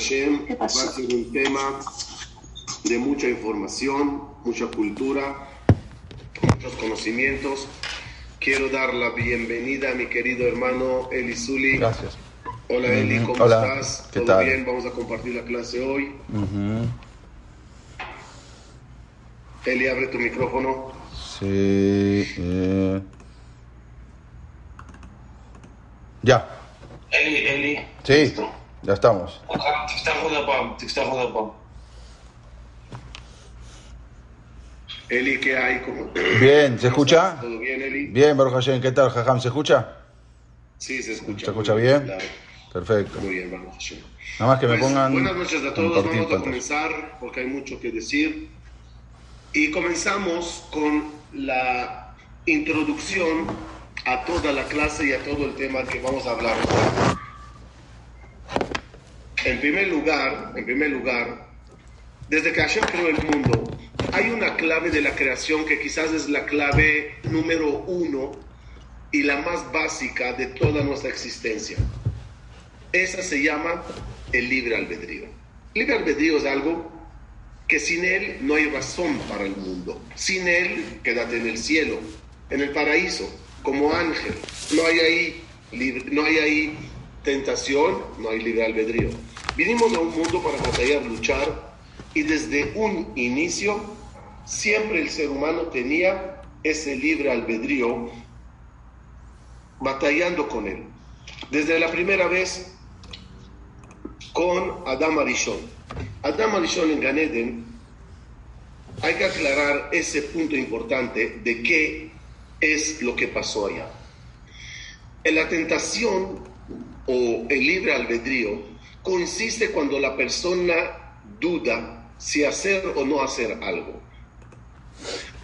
Hashem va a un tema de mucha información, mucha cultura, muchos conocimientos. Quiero dar la bienvenida a mi querido hermano Eli Zuli. Gracias. Hola Eli, ¿cómo estás? ¿Qué ¿Todo tal? bien? Vamos a compartir la clase hoy. Eli, abre tu micrófono. Sí. Eh. Ya. Eli, Eli. Sí. ¿Listo? لا estamos Eli, ¿qué hay? ¿Cómo? Bien, ¿se escucha? ¿Todo bien, Eli? Bien, Baruch Hashem, ¿qué tal, Jajam? ¿Se escucha? Sí, se escucha. ¿Se escucha bien? bien? Perfecto. Muy bien, Baruch Hashem. Nada más que pues, me pongan. Buenas noches a todos, vamos a comenzar porque hay mucho que decir. Y comenzamos con la introducción a toda la clase y a todo el tema que vamos a hablar. En primer lugar, en primer lugar, desde que Hashem creó el mundo, hay una clave de la creación que quizás es la clave número uno y la más básica de toda nuestra existencia. Esa se llama el libre albedrío. Libre albedrío es algo que sin él no hay razón para el mundo. Sin él, quédate en el cielo, en el paraíso, como ángel. No hay ahí, no hay ahí tentación, no hay libre albedrío. Vinimos a un mundo para batallar, luchar, y desde un inicio, siempre el ser humano tenía ese libre albedrío batallando con él. Desde la primera vez con Adam Arishon. Adam Arishon en Ganeden, hay que aclarar ese punto importante de qué es lo que pasó allá. En la tentación o el libre albedrío consiste cuando la persona duda si hacer o no hacer algo.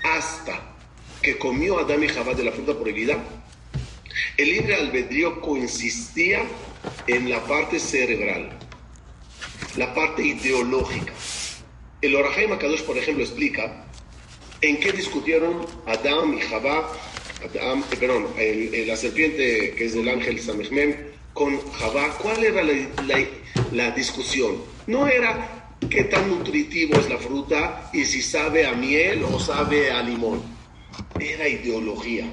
Hasta que comió Adán y Jabá de la fruta prohibida, el libre albedrío consistía en la parte cerebral, la parte ideológica. El Orahaim Akadosh, por ejemplo, explica en qué discutieron Adán y Jabá, Adán, eh, perdón, el- el- la serpiente que es del ángel Samechmem, con Jabá. ¿Cuál era la, la- la discusión? No era qué tan nutritivo es la fruta y si sabe a miel o sabe a limón. Era ideología.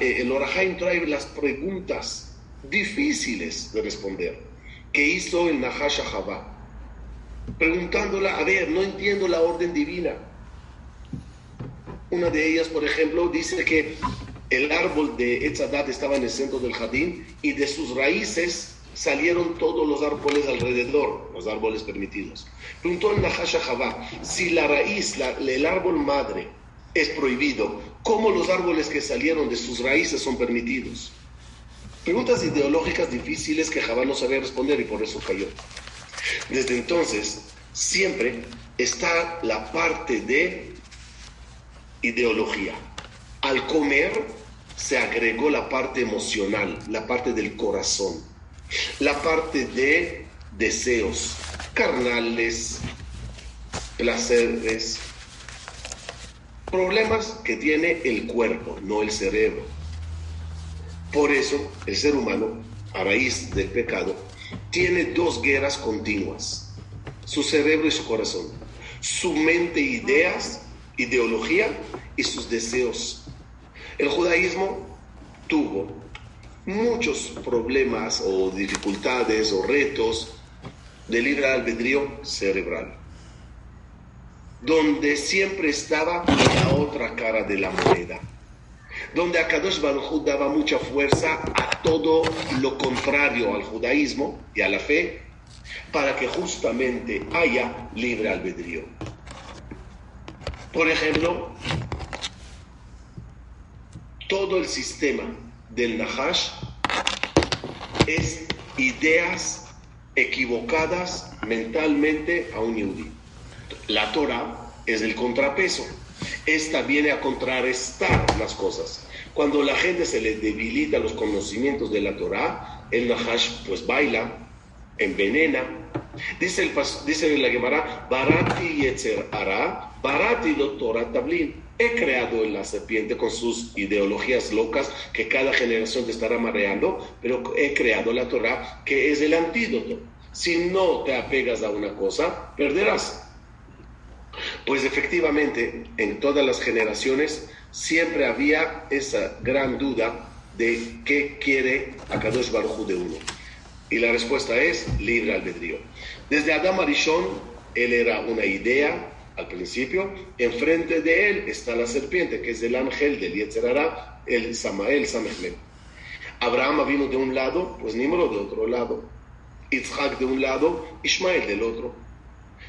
El Orahaim trae las preguntas difíciles de responder que hizo el Nahash a Jabá, preguntándola, a ver, no entiendo la orden divina. Una de ellas, por ejemplo, dice que el árbol de Etzadat estaba en el centro del jardín y de sus raíces salieron todos los árboles alrededor, los árboles permitidos. Preguntó el Nahash a Jabá, si la raíz, la- el árbol madre, es prohibido, ¿cómo los árboles que salieron de sus raíces son permitidos? Preguntas ideológicas difíciles que Jabá no sabía responder y por eso cayó. Desde entonces, siempre está la parte de ideología. Al comer se agregó la parte emocional, la parte del corazón, la parte de deseos carnales, placeres, problemas que tiene el cuerpo, no el cerebro. Por eso, el ser humano, a raíz del pecado, tiene dos guerras continuas, su cerebro y su corazón, su mente, ideas, ideología y sus deseos. El judaísmo tuvo muchos problemas o dificultades o retos de libre albedrío cerebral, donde siempre estaba la otra cara de la moneda donde Akadosh Baruj daba mucha fuerza a todo lo contrario al judaísmo y a la fe, para que justamente haya libre albedrío. Por ejemplo, todo el sistema del Nahash es ideas equivocadas mentalmente a un yudí. La Torah es el contrapeso. Esta viene a contrarrestar las cosas. Cuando la gente se le debilita los conocimientos de la Torah, el Nahash pues baila, envenena. Dice, el, dice la Gemara, Barati Yetzer Ara, Barati Torah Tablin. He creado la serpiente con sus ideologías locas que cada generación te estará mareando, pero he creado la Torah que es el antídoto. Si no te apegas a una cosa, perderás. Pues efectivamente, en todas las generaciones siempre había esa gran duda de qué quiere Akadosh Baruj de uno. Y la respuesta es libre albedrío. Desde Adam Arishon, él era una idea al principio, enfrente de él está la serpiente, que es el ángel del Yetzerara, el Samael Samechlem. Abraham vino de un lado, pues Nimrod de otro lado. Isaac de un lado, Ismael del otro.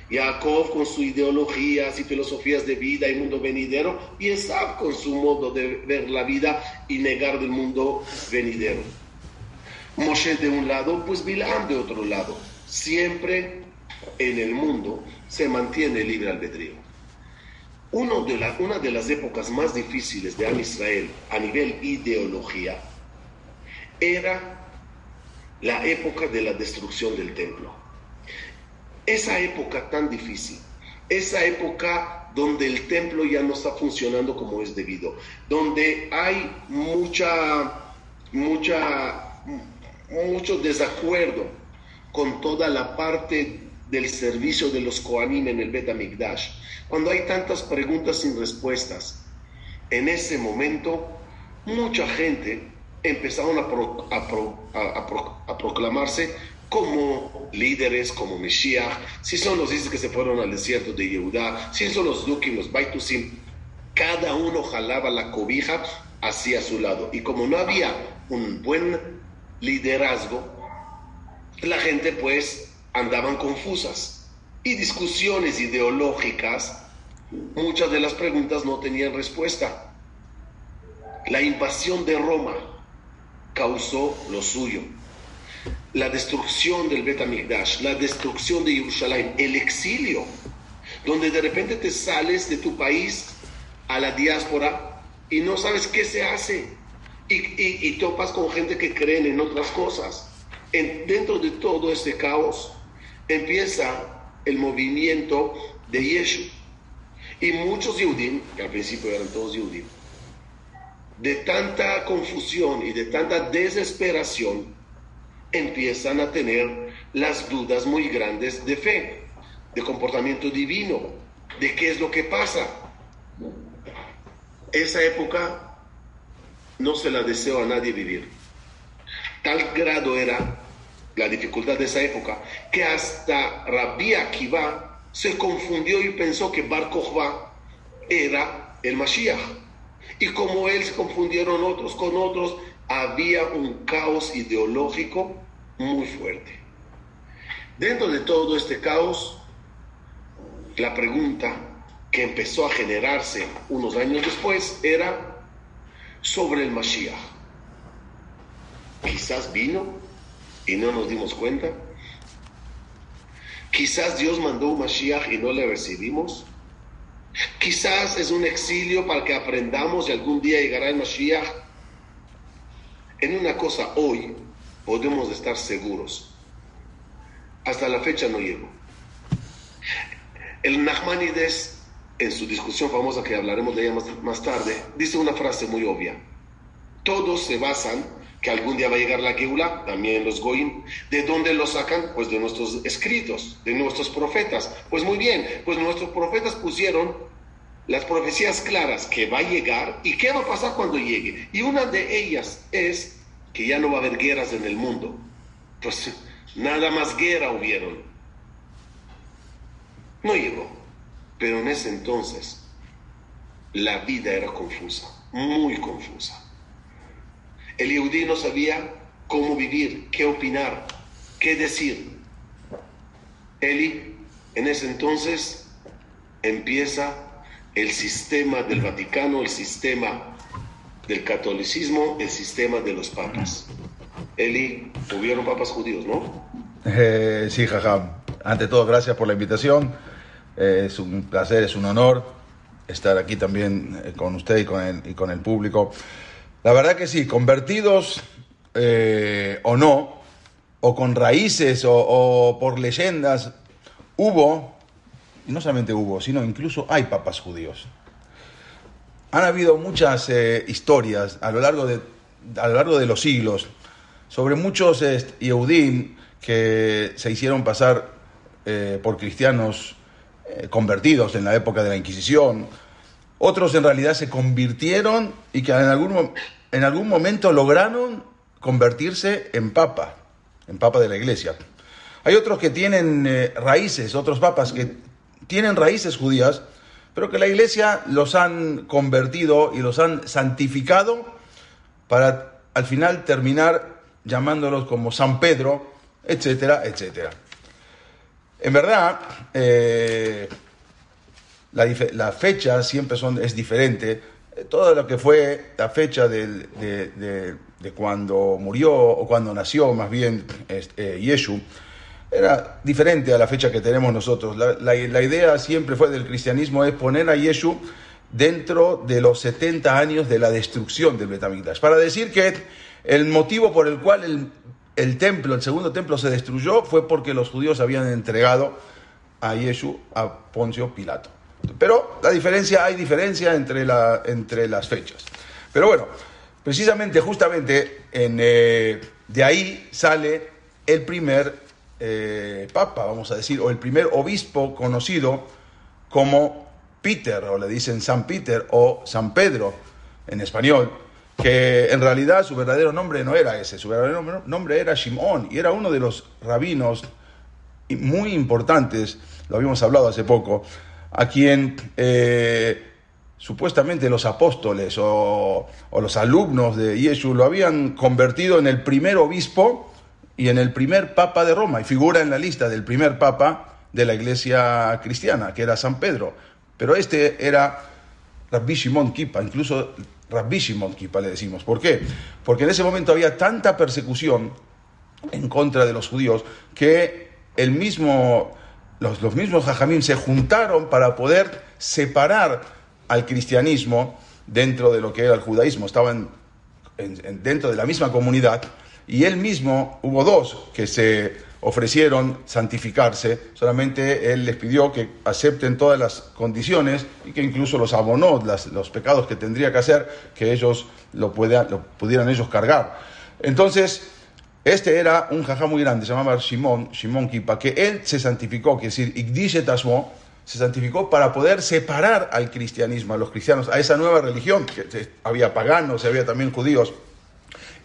Jacob con sus ideologías y filosofías de vida y mundo venidero, y Esab con su modo de ver la vida y negar del mundo venidero. Moshe de un lado, pues Bilam de otro lado. Siempre en el mundo se mantiene libre albedrío. Uno de una de las épocas más difíciles de Am Israel a nivel ideología era la época de la destrucción del templo esa época tan difícil, esa época donde el templo ya no está funcionando como es debido, donde hay mucha, mucha, mucho desacuerdo con toda la parte del servicio de los Koanim en el Bet Amigdash, cuando hay tantas preguntas sin respuestas, en ese momento mucha gente empezaron a proclamarse como líderes, como Mesías, si son los dices que se fueron al desierto de Yehudá, si son los Dukim, los Baitusim, cada uno jalaba la cobija hacia su lado. Y como no había un buen liderazgo, la gente pues andaban confusas y discusiones ideológicas, muchas de las preguntas no tenían respuesta. La invasión de Roma causó lo suyo la destrucción del Bet la destrucción de Jerusalén, el exilio, donde de repente te sales de tu país a la diáspora y no sabes qué se hace y, topas con gente que creen en otras cosas. En, dentro de todo ese caos empieza el movimiento de Yeshu. Y muchos Yehudim, que al principio eran todos Yehudim, de tanta confusión y de tanta desesperación, empiezan a tener las dudas muy grandes de fe, de comportamiento divino, de qué es lo que pasa. Esa época no se la deseo a nadie vivir. Tal grado era la dificultad de esa época que hasta Rabbi Akiva se confundió y pensó que Bar Kokhba era el Mashiach. Y como él se confundieron otros con otros, había un caos ideológico muy fuerte. Dentro de todo este caos, la pregunta que empezó a generarse unos años después era sobre el Mashiach. Quizás vino y no nos dimos cuenta. Quizás Dios mandó un Mashiach y no le recibimos. Quizás es un exilio para que aprendamos y algún día llegará el Mashiach. En una cosa hoy, podemos estar seguros. Hasta la fecha no llegó. El Nachmanides, en su discusión famosa que hablaremos de ella más, tarde, dice una frase muy obvia. Todos se basan que algún día va a llegar la Geula, también los Goim. ¿De dónde lo sacan? Pues de nuestros escritos, de nuestros profetas. Pues muy bien, pues nuestros profetas pusieron las profecías claras que va a llegar y qué va a pasar cuando llegue. Y una de ellas es que ya no va a haber guerras en el mundo. Pues nada más guerra hubieron. No llegó. Pero en ese entonces la vida era confusa, muy confusa. El no sabía cómo vivir, qué opinar, qué decir. Eli, en ese entonces, empieza el sistema del Vaticano, el sistema del catolicismo el sistema de los papas. Eli, hubieron papas judíos, ¿no? Eh, sí, Jajam. Ante todo, gracias por la invitación. Eh, es un placer, es un honor estar aquí también eh, con usted y con el público. La verdad que sí, convertidos eh, o no, o con raíces o, por leyendas, hubo, y no solamente hubo, sino incluso hay papas judíos. Han habido muchas eh, historias a lo, largo de, largo de los siglos sobre muchos eh, Yehudim que se hicieron pasar por cristianos convertidos en la época de la Inquisición. Otros en realidad se convirtieron y que en algún, en algún momento lograron convertirse en papa, en papa de la iglesia. Hay otros que tienen eh, raíces, otros papas que tienen raíces judías, pero que la iglesia los han convertido y los han santificado para al final terminar llamándolos como San Pedro, etcétera, etcétera. En verdad, eh, la, la fecha siempre son, es diferente. Todo lo que fue la fecha de, cuando murió o cuando nació, más bien, eh, Yeshu, era diferente a la fecha que tenemos nosotros. La idea siempre fue del cristianismo es poner a Yeshu dentro de los 70 años de la destrucción del Betamigdash. Para decir que el motivo por el cual el, el templo, el segundo templo se destruyó fue porque los judíos habían entregado a Yeshu a Poncio Pilato. Pero la diferencia, hay diferencia entre, entre las fechas. Pero bueno, precisamente, justamente, en, eh, de ahí sale el primer eh, papa, vamos a decir, o el primer obispo conocido como Peter, o le dicen San Peter o San Pedro en español, que en realidad su verdadero nombre no era ese, su verdadero nombre era Shimón y era uno de los rabinos muy importantes, lo habíamos hablado hace poco, a quien eh, supuestamente los apóstoles o, los alumnos de Yeshu lo habían convertido en el primer obispo y en el primer papa de Roma, y figura en la lista del primer papa de la iglesia cristiana, que era San Pedro. Pero este era Rabbi Shimon Kipa, incluso Rabbi Shimon Kipa le decimos. ¿Por qué? Porque en ese momento había tanta persecución en contra de los judíos que el mismo, los, los mismos jajamín se juntaron para poder separar al cristianismo dentro de lo que era el judaísmo. Estaban en- en- dentro de la misma comunidad y él mismo, hubo dos que se ofrecieron santificarse, solamente él les pidió que acepten todas las condiciones y que incluso los abonó los pecados que tendría que hacer, que ellos lo, lo pudieran ellos cargar. Entonces, este era un jajá muy grande, se llamaba Shimon, Shimon Kipa, que él se santificó, que es decir, Igdish se santificó para poder separar al cristianismo, a los cristianos, a esa nueva religión, que había paganos, había también judíos,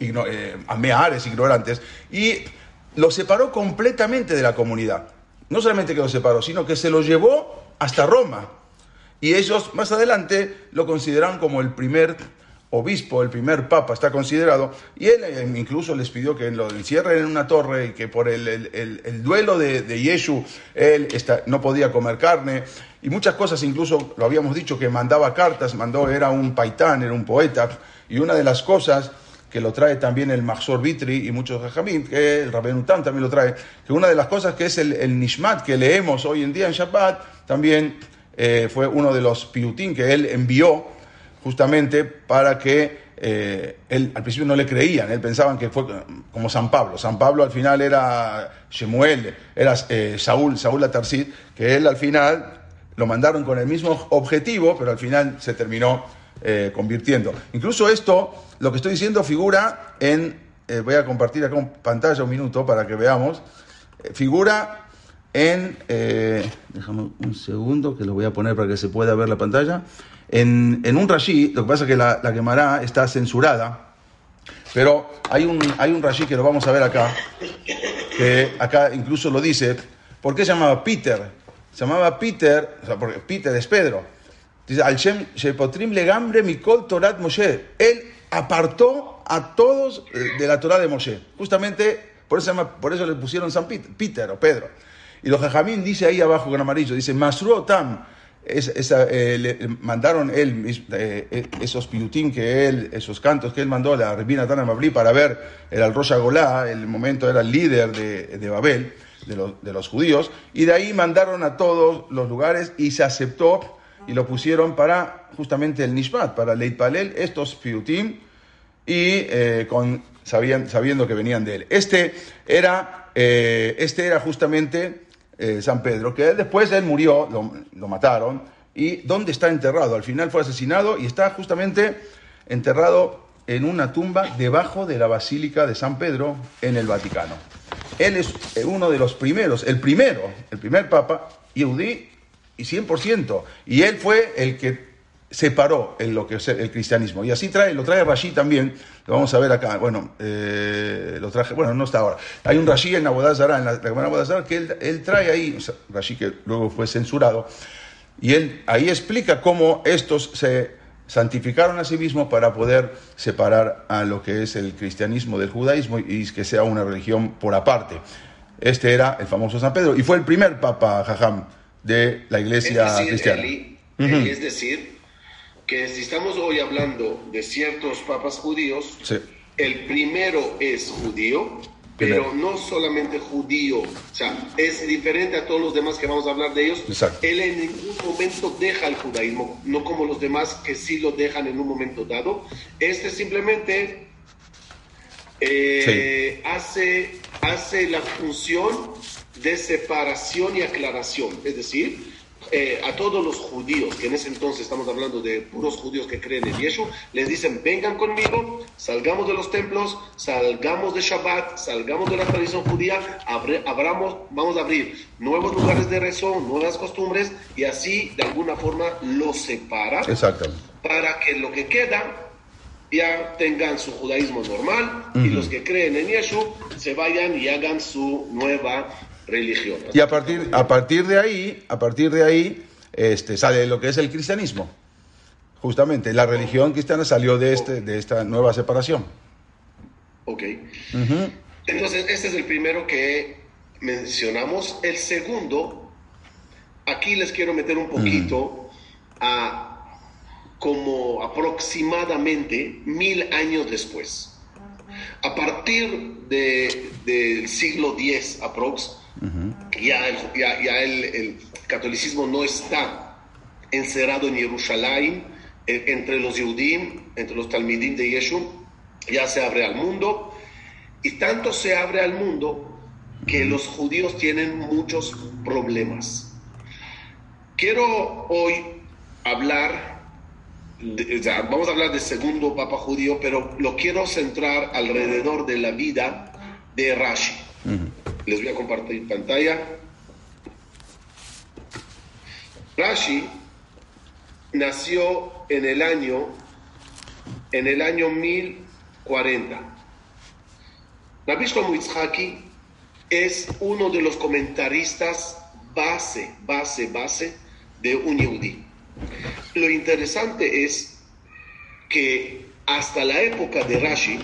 igno- eh, ameares, ignorantes, y lo separó completamente de la comunidad. No solamente que lo separó, sino que se lo llevó hasta Roma. Y ellos más adelante lo consideraron como el primer obispo, el primer papa, está considerado. Y él eh, incluso les pidió que lo encierren en una torre y que por el, el- el- el duelo de, de Yeshu él está- no podía comer carne. Y muchas cosas, incluso lo habíamos dicho, que mandaba cartas, mandó, era un paitán, era un poeta. Y una de las cosas que lo trae también el Mahzor Vitri y muchos Jajamim, que el Rabbenutam también lo trae, que una de las cosas que es el, el Nishmat que leemos hoy en día en Shabbat, también eh, fue uno de los piutín que él envió justamente para que eh, él al principio no le creían, él pensaban que fue como San Pablo. San Pablo al final era Shemuel, era eh, Saúl, Saúl Atarsid, que él al final lo mandaron con el mismo objetivo, pero al final se terminó eh, convirtiendo. Incluso esto, lo que estoy diciendo, figura en, eh, voy a compartir acá en pantalla un minuto para que veamos, figura en, déjame un segundo que lo voy a poner para que se pueda ver la pantalla, en, un Rashi, lo que pasa es que la, la está censurada, pero hay un, hay un Rashi que lo vamos a ver acá, que acá incluso lo dice, ¿por qué se llamaba Peter? Se llamaba Peter, o sea, porque Peter es Pedro. Dice, al Shem Shepotrim legambre mikol Torat Moshe. Él apartó a todos eh, de la Torah de Moshe. Justamente por eso, por eso le pusieron San Peter, Peter o Pedro. Y los Jajamín dice ahí abajo con amarillo, dice, Masru Otam, eh, le mandaron él, eh, eh, esos piutín que él, esos cantos que él mandó a la Rebina Tana Mabli para ver, el Rosh Golá, el momento era el líder de, de Babel, de los, de los judíos, y de ahí mandaron a todos los lugares y se aceptó y lo pusieron para justamente el Nishmat, para Leit Palel, estos piutín, y con, sabían, sabiendo que venían de él. Este era, este era justamente eh, San Pedro, que después él murió, lo, mataron, y ¿dónde está enterrado? Al final fue asesinado y está justamente enterrado en una tumba debajo de la Basílica de San Pedro en el Vaticano. Él es eh, uno de los primeros, el primero, el primer papa, Yehudí, y 100%. Y él fue el que separó en lo que es el cristianismo. Y así trae, lo trae Rashi también, lo vamos a ver acá. Bueno, eh, lo traje, bueno, no está ahora. Hay un Rashi en Abodazara, en la, Gemara que él, él trae ahí, o sea, Rashi que luego fue censurado, y él ahí explica cómo estos se santificaron a sí mismos para poder separar a lo que es el cristianismo del judaísmo y que sea una religión por aparte. Este era el famoso San Pedro y fue el primer papa Jajam de la Es iglesia decir, cristiana. Eli, es decir, que si estamos hoy hablando de ciertos papas judíos, Sí. el primero es judío, pero no solamente judío, o sea, es diferente a todos los demás que vamos a hablar de ellos. Exacto. Él en ningún momento deja el judaísmo, no como los demás que sí lo dejan en un momento dado. Este simplemente eh, hace, hace la función de separación y aclaración, es decir, eh, a todos los judíos, que en ese entonces estamos hablando de puros judíos que creen en Yeshua, les dicen, vengan conmigo, salgamos de los templos, salgamos de Shabbat, salgamos de la tradición judía, abre- abramos, vamos a abrir nuevos lugares de rezo, nuevas costumbres, y así de alguna forma los separa Exactamente. para que lo que queda ya tengan su judaísmo normal y los que creen en Yeshua se vayan y hagan su nueva religión. Y a partir, a partir de ahí, a partir de ahí, este, sale lo que es el cristianismo. Justamente, la religión cristiana salió de, este, de esta nueva separación. Ok. Entonces, este es el primero que mencionamos. El segundo, aquí les quiero meter un poquito a como aproximadamente mil años después. A partir de- del siglo X aprox, ya, el, ya, ya el, el catolicismo no está encerrado en Jerusalén, eh, entre los Yehudim, entre los Talmidim de Yeshua, ya se abre al mundo, y tanto se abre al mundo que los judíos tienen muchos problemas. Quiero hoy hablar, de- sea, vamos a hablar del segundo papa judío, pero lo quiero centrar alrededor de la vida de Rashi. Les voy a compartir pantalla. Rashi nació en el año en el año 1040. Rabbi Shlomo Yitzhaki es uno de los comentaristas base, base, base de un Yehudi. Lo interesante es que hasta la época de Rashi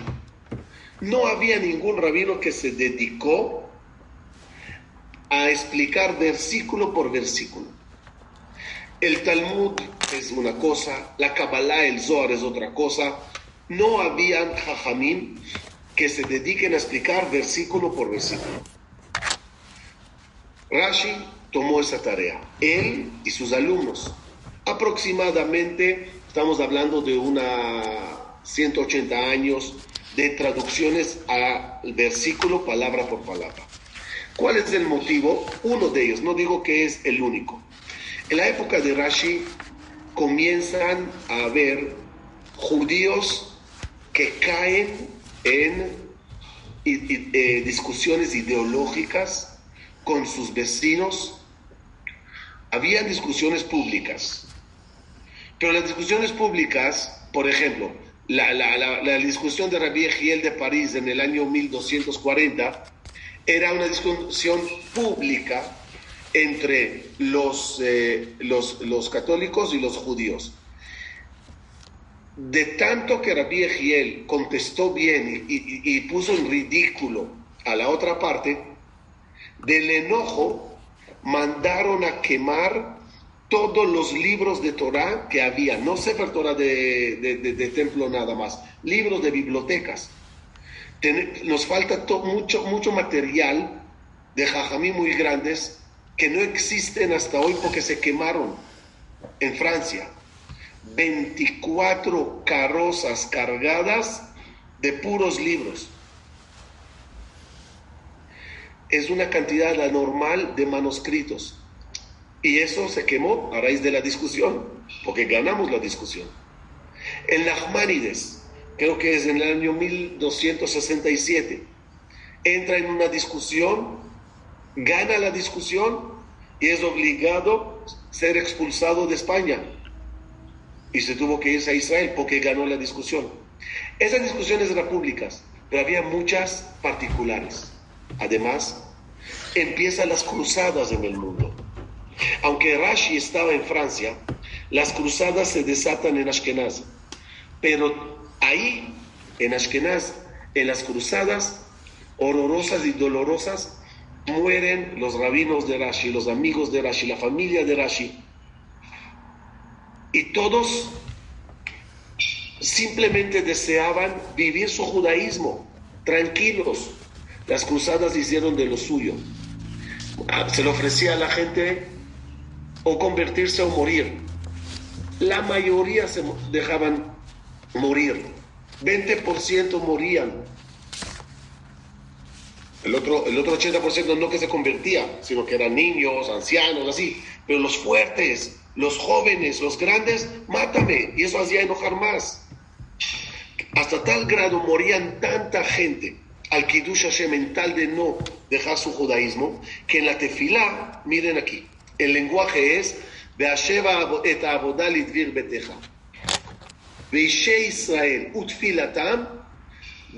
no había ningún rabino que se dedicó a explicar versículo por versículo. El Talmud es una cosa, la Kabbalah, el Zohar es otra cosa. No habían jajamim que se dediquen a explicar versículo por versículo. Rashi tomó esa tarea, él y sus alumnos. Aproximadamente, estamos hablando de una 180 años de traducciones al versículo palabra por palabra. ¿Cuál es el motivo? Uno de ellos, no digo que es el único. En la época de Rashi comienzan a haber judíos que caen en eh, discusiones ideológicas con sus vecinos. Habían discusiones públicas, pero las discusiones públicas, por ejemplo, la, la- la- la discusión de Rabbi Egiel de París en el año 1240 era una discusión pública entre los, eh, los, los católicos y los judíos. De tanto que Rabbi Egiel contestó bien y, y- puso en ridículo a la otra parte, del enojo mandaron a quemar todos los libros de Torah que había, no Sefer Torah de, de, de templo nada más, libros de bibliotecas. Nos falta mucho material de jajamí muy grandes que no existen hasta hoy porque se quemaron en Francia. 24 carrozas cargadas de puros libros. Es una cantidad anormal de manuscritos. Y eso se quemó a raíz de la discusión, porque ganamos la discusión. En Nachmanides, creo que es en el año 1267, entra en una discusión, gana la discusión y es obligado a ser expulsado de España. Y se tuvo que irse a Israel porque ganó la discusión. Esas discusiones eran públicas, pero había muchas particulares. Además, empiezan las cruzadas en el mundo. Aunque Rashi estaba en Francia, las cruzadas se desatan en Ashkenaz. Pero ahí, en Ashkenaz, en las cruzadas horrorosas y dolorosas, mueren los rabinos de Rashi, los amigos de Rashi, la familia de Rashi. Y todos simplemente deseaban vivir su judaísmo, tranquilos. Las cruzadas hicieron de lo suyo. Ah, Se le ofrecía a la gente o convertirse o morir. La mayoría se dejaban morir. 20% morían. El otro, el otro 80% no que se convertía, sino que eran niños, ancianos, así. Pero los fuertes, los jóvenes, los grandes, mátame. Y eso hacía enojar más. Hasta tal grado morían tanta gente al Kiddush Hashem en tal de no dejar su judaísmo, que en la tefilá, miren aquí, el lenguaje es Be'asheva et lidvir beteja. Veishe Israel utfilatam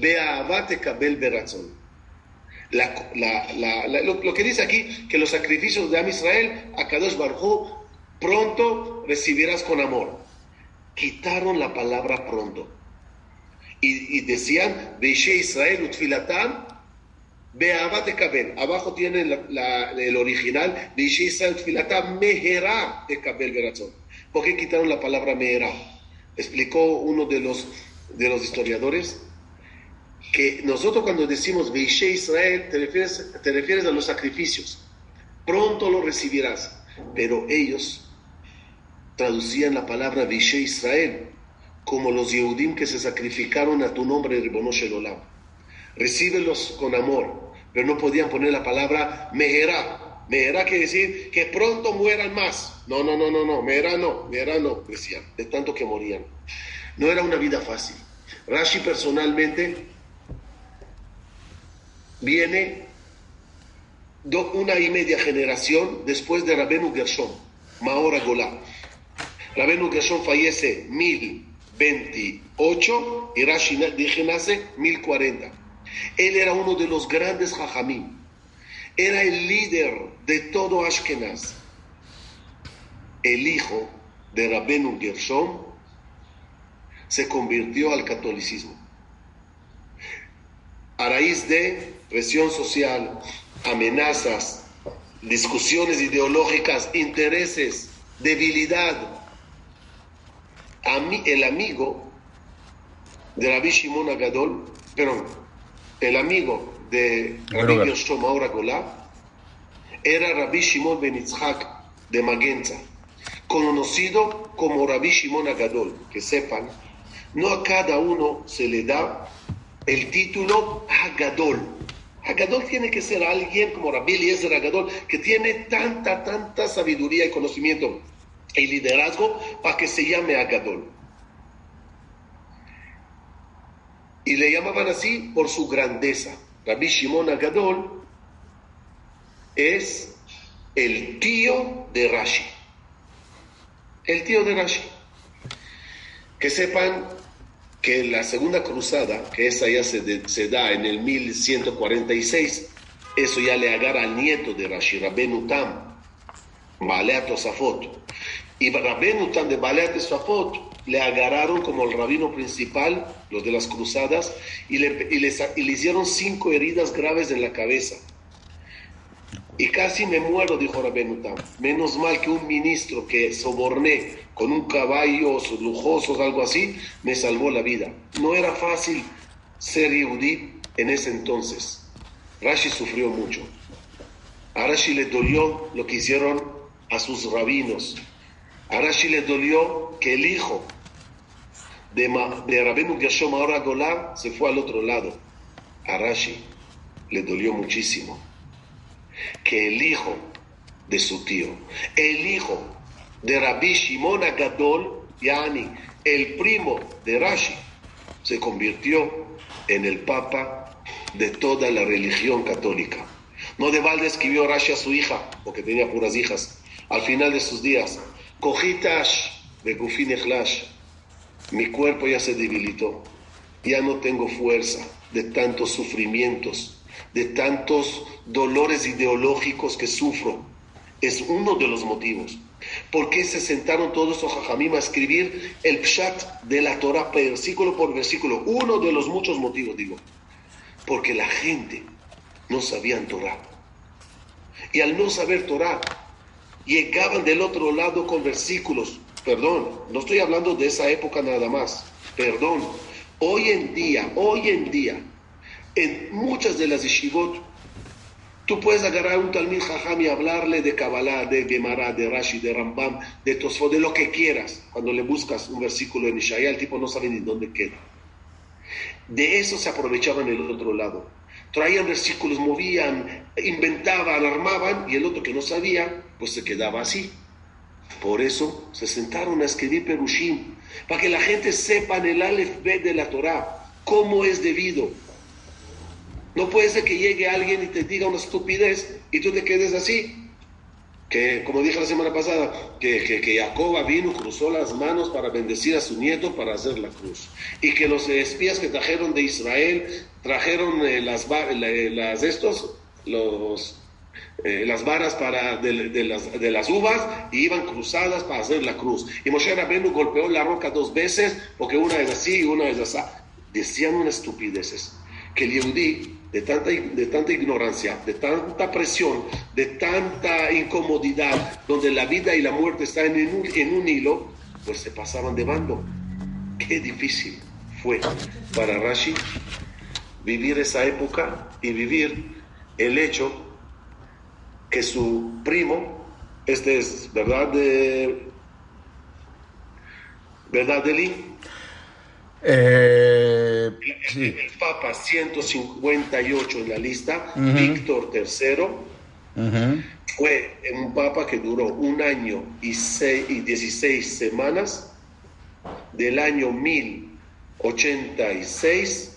be'ahavá tekabel beratzon. La- lo, que dice aquí, que los sacrificios de Am Israel, a Kadosh Baruj Hu, pronto recibirás con amor. Quitaron la palabra pronto y, decían, Beishe Israel utfilatam, Be'ahavá tekabel. Abajo tienen el original, Beishe Israel utfilatam, Meherá tekabel beratzon. ¿Por qué quitaron la palabra Meherá? Explicó uno de los, de los historiadores que nosotros cuando decimos Beishe Israel, te refieres, te refieres a los sacrificios. Pronto lo recibirás. Pero ellos traducían la palabra Beishe Israel como los Yehudim que se sacrificaron a tu nombre, Ribono Shelolam. Recíbelos con amor, pero no podían poner la palabra Meherá. Meherá quiere decir que pronto mueran más. No, no, no, no, no, Meherá no, Meherá no, decían, de tanto que morían. No era una vida fácil. Rashi personalmente viene do- una y media generación después de Rabenu Gershon, Maora Golá. Rabenu Gershon fallece 1028 y Rashi dije nace 1040. Él era uno de los grandes Jajamim. Era el líder de todo Ashkenaz. El hijo de Rabenu Gershon se convirtió al catolicismo a raíz de presión social, amenazas, discusiones ideológicas, intereses, debilidad. El amigo de Rabbi Shimon Agadol, perdón, el amigo de Rabbi Gershom Maura Golá, era Rabbi Shimon Ben Yitzhak de Magenza, conocido como Rabbi Shimon Agadol, que sepan, no a cada uno se le da el título Hagadol. Hagadol tiene que ser alguien como Rabbi Eliezer Hagadol, que tiene tanta, tanta sabiduría y conocimiento y liderazgo para que se llame Hagadol. Y le llamaban así por su grandeza. Rabbi Shimon Hagadol es el tío de Rashi. El tío de Rashi. Que sepan que la segunda cruzada, que esa ya se, se da en el 1146, eso ya le agarra al nieto de Rashi, Rabenu Tam, Balea Tosafot. Y Rabenu Tam de Balea Tosafot le agarraron como el rabino principal, los de las cruzadas, y le, y le sa- y le hicieron cinco heridas graves en la cabeza. Y casi me muero, dijo Rabenu Tam. Menos mal que un ministro que soborné con un caballo lujosos, algo así, me salvó la vida. No era fácil ser yudí en ese entonces. Rashi sufrió mucho. A Rashi le dolió lo que hicieron a sus rabinos. A Rashi le dolió que el hijo de, Ma, de Rabenu Gershom ahora se fue al otro lado. A Rashi le dolió muchísimo que el hijo de su tío, el hijo de Rabbi Shimon Agadol, Yani, el primo de Rashi, se convirtió en el papa de toda la religión católica. No de balde escribió Rashi a su hija, porque tenía puras hijas, al final de sus días, Cojitash de Echlash, mi cuerpo ya se debilitó, ya no tengo fuerza de tantos sufrimientos, de tantos dolores ideológicos que sufro. Es uno de los motivos. ¿Por qué se sentaron todos los jajamim a escribir el pshat de la Torah versículo por versículo? Uno de los muchos motivos, digo. Porque la gente no sabían Torah. Y al no saber Torah, llegaban del otro lado con versículos. Perdón, no estoy hablando de esa época nada más. Perdón. Hoy en día, hoy en día, en muchas de las yeshivot, tú puedes agarrar un Talmud Jajam y hablarle de Kabbalah, de Gemara, de Rashi, de Rambam, de Tosfot, de lo que quieras. Cuando le buscas un versículo en Ishaya, el tipo no sabe ni dónde queda. De eso se aprovechaban el otro lado. Traían versículos, movían, inventaban, armaban, y el otro que no sabía, pues se quedaba así. Por eso se sentaron a escribir Perushim, para que la gente sepa en el Aleph B de la Torah cómo es debido. No puede ser que llegue alguien y te diga una estupidez y tú te quedes así. Que, como dije la semana pasada, que, que, que Jacoba vino, cruzó las manos para bendecir a su nieto para hacer la cruz. Y que los espías que trajeron de Israel trajeron eh, las, eh, las, estos, los, eh, las varas para, de, las, de, las, uvas y iban cruzadas para hacer la cruz. Y Moshe Rabenu golpeó la roca dos veces porque una es así y una es así. Decían unas estupideces que el Yehudí de tanta, de tanta ignorancia, de tanta presión, de tanta incomodidad, donde la vida y la muerte están en un, en un hilo, pues se pasaban de bando. Qué difícil fue para Rashi vivir esa época y vivir el hecho que su primo, este es verdad de verdad eh, sí. El Papa 158 en la lista, uh -huh. Víctor III, uh -huh. fue un Papa que duró un año y, seis, y 16 semanas, del año 1086,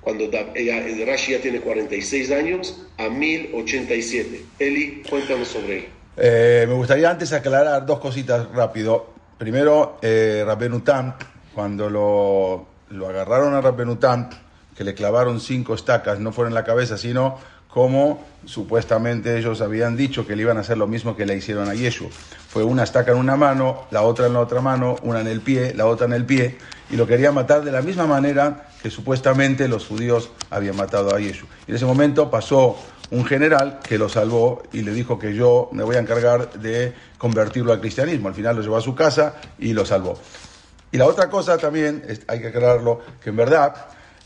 cuando Rashi ya tiene 46 años, a 1087. Eli, cuéntanos sobre él. Eh, me gustaría antes aclarar dos cositas rápido. Primero, eh, Rabenu Tam, cuando lo, agarraron a Rabbenutam, que le clavaron cinco estacas, no fueron en la cabeza, sino como supuestamente ellos habían dicho que le iban a hacer lo mismo que le hicieron a Yeshua. Fue una estaca en una mano, la otra en la otra mano, una en el pie, la otra en el pie, y lo querían matar de la misma manera que supuestamente los judíos habían matado a Yeshua. Y en ese momento pasó un general que lo salvó y le dijo que yo me voy a encargar de convertirlo al cristianismo. Al final lo llevó a su casa y lo salvó. Y la otra cosa también, hay que aclararlo, que en verdad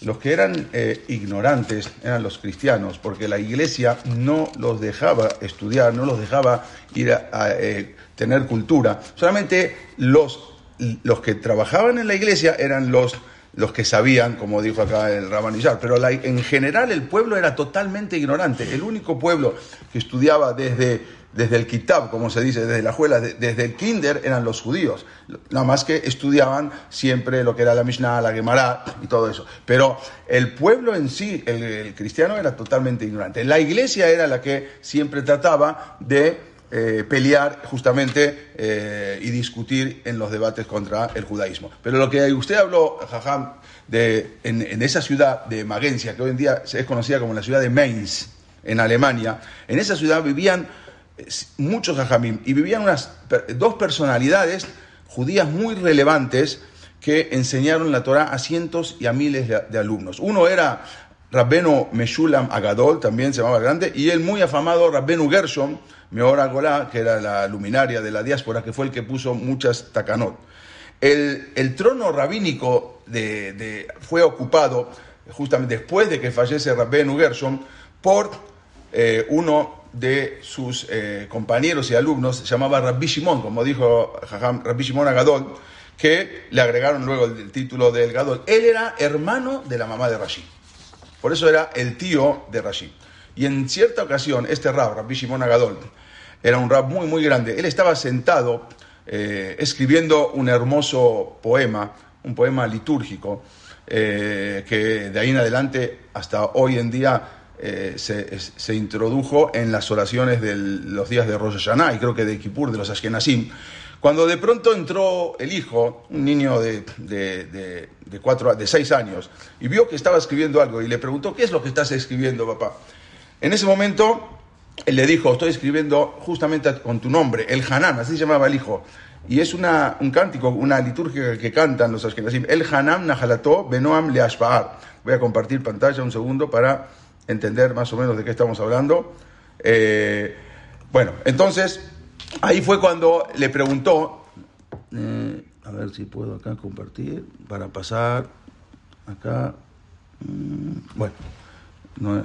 los que eran eh, ignorantes eran los cristianos, porque la iglesia no los dejaba estudiar, no los dejaba ir a, eh, tener cultura. Solamente los, los que trabajaban en la iglesia eran los, los que sabían, como dijo acá el Rabanillar, pero en general el pueblo era totalmente ignorante. El único pueblo que estudiaba desde desde el kitab, como se dice, desde la escuela, desde el kinder, eran los judíos. Nada más que estudiaban siempre lo que era la Mishnah, la Gemara y todo eso. Pero el pueblo en sí, el, el cristiano, era totalmente ignorante. La iglesia era la que siempre trataba de eh, pelear justamente eh, y discutir en los debates contra el judaísmo. Pero lo que usted habló, Jajam, de, en, en esa ciudad de Magencia, que hoy en día es conocida como la ciudad de Mainz, en Alemania, en esa ciudad vivían muchos jajamim y vivían unas dos personalidades judías muy relevantes que enseñaron la Torah a cientos y a miles de, alumnos. Uno era Rabbeno Meshulam Agadol, también se llamaba grande, y el muy afamado Rabbenu Gershom, Meora que era la luminaria de la diáspora, que fue el que puso muchas takanot. El, el trono rabínico de- fue ocupado justamente después de que fallece Rabbenu Gershom por eh, uno de sus eh, compañeros y alumnos, se llamaba Rabbi Shimon, como dijo Rabbi Shimon Agadol, que le agregaron luego el, el título del Gadol. Él era hermano de la mamá de Rashi. Por eso era el tío de Rashi. Y en cierta ocasión, este rab, Rabbi Shimon Agadol, era un rab muy, muy grande. Él estaba sentado eh, escribiendo un hermoso poema, un poema litúrgico, eh, que de ahí en adelante, hasta hoy en día, eh, se, introdujo en las oraciones de los días de Rosh Hashanah y creo que de Kippur, de los Ashkenazim. Cuando de pronto entró el hijo, un niño de, de, de, de cuatro, de seis años, y vio que estaba escribiendo algo y le preguntó, ¿qué es lo que estás escribiendo, papá? En ese momento, él le dijo, estoy escribiendo justamente con tu nombre, el Hanan, así se llamaba el hijo. Y es una, un cántico, una liturgia que cantan los Ashkenazim, el Hanam Nahalató Benoam Leashpaar. Voy a compartir pantalla un segundo para entender más o menos de qué estamos hablando. Eh, bueno, entonces, ahí fue cuando le preguntó, eh, a ver si puedo acá compartir, para pasar acá, mm, bueno, no,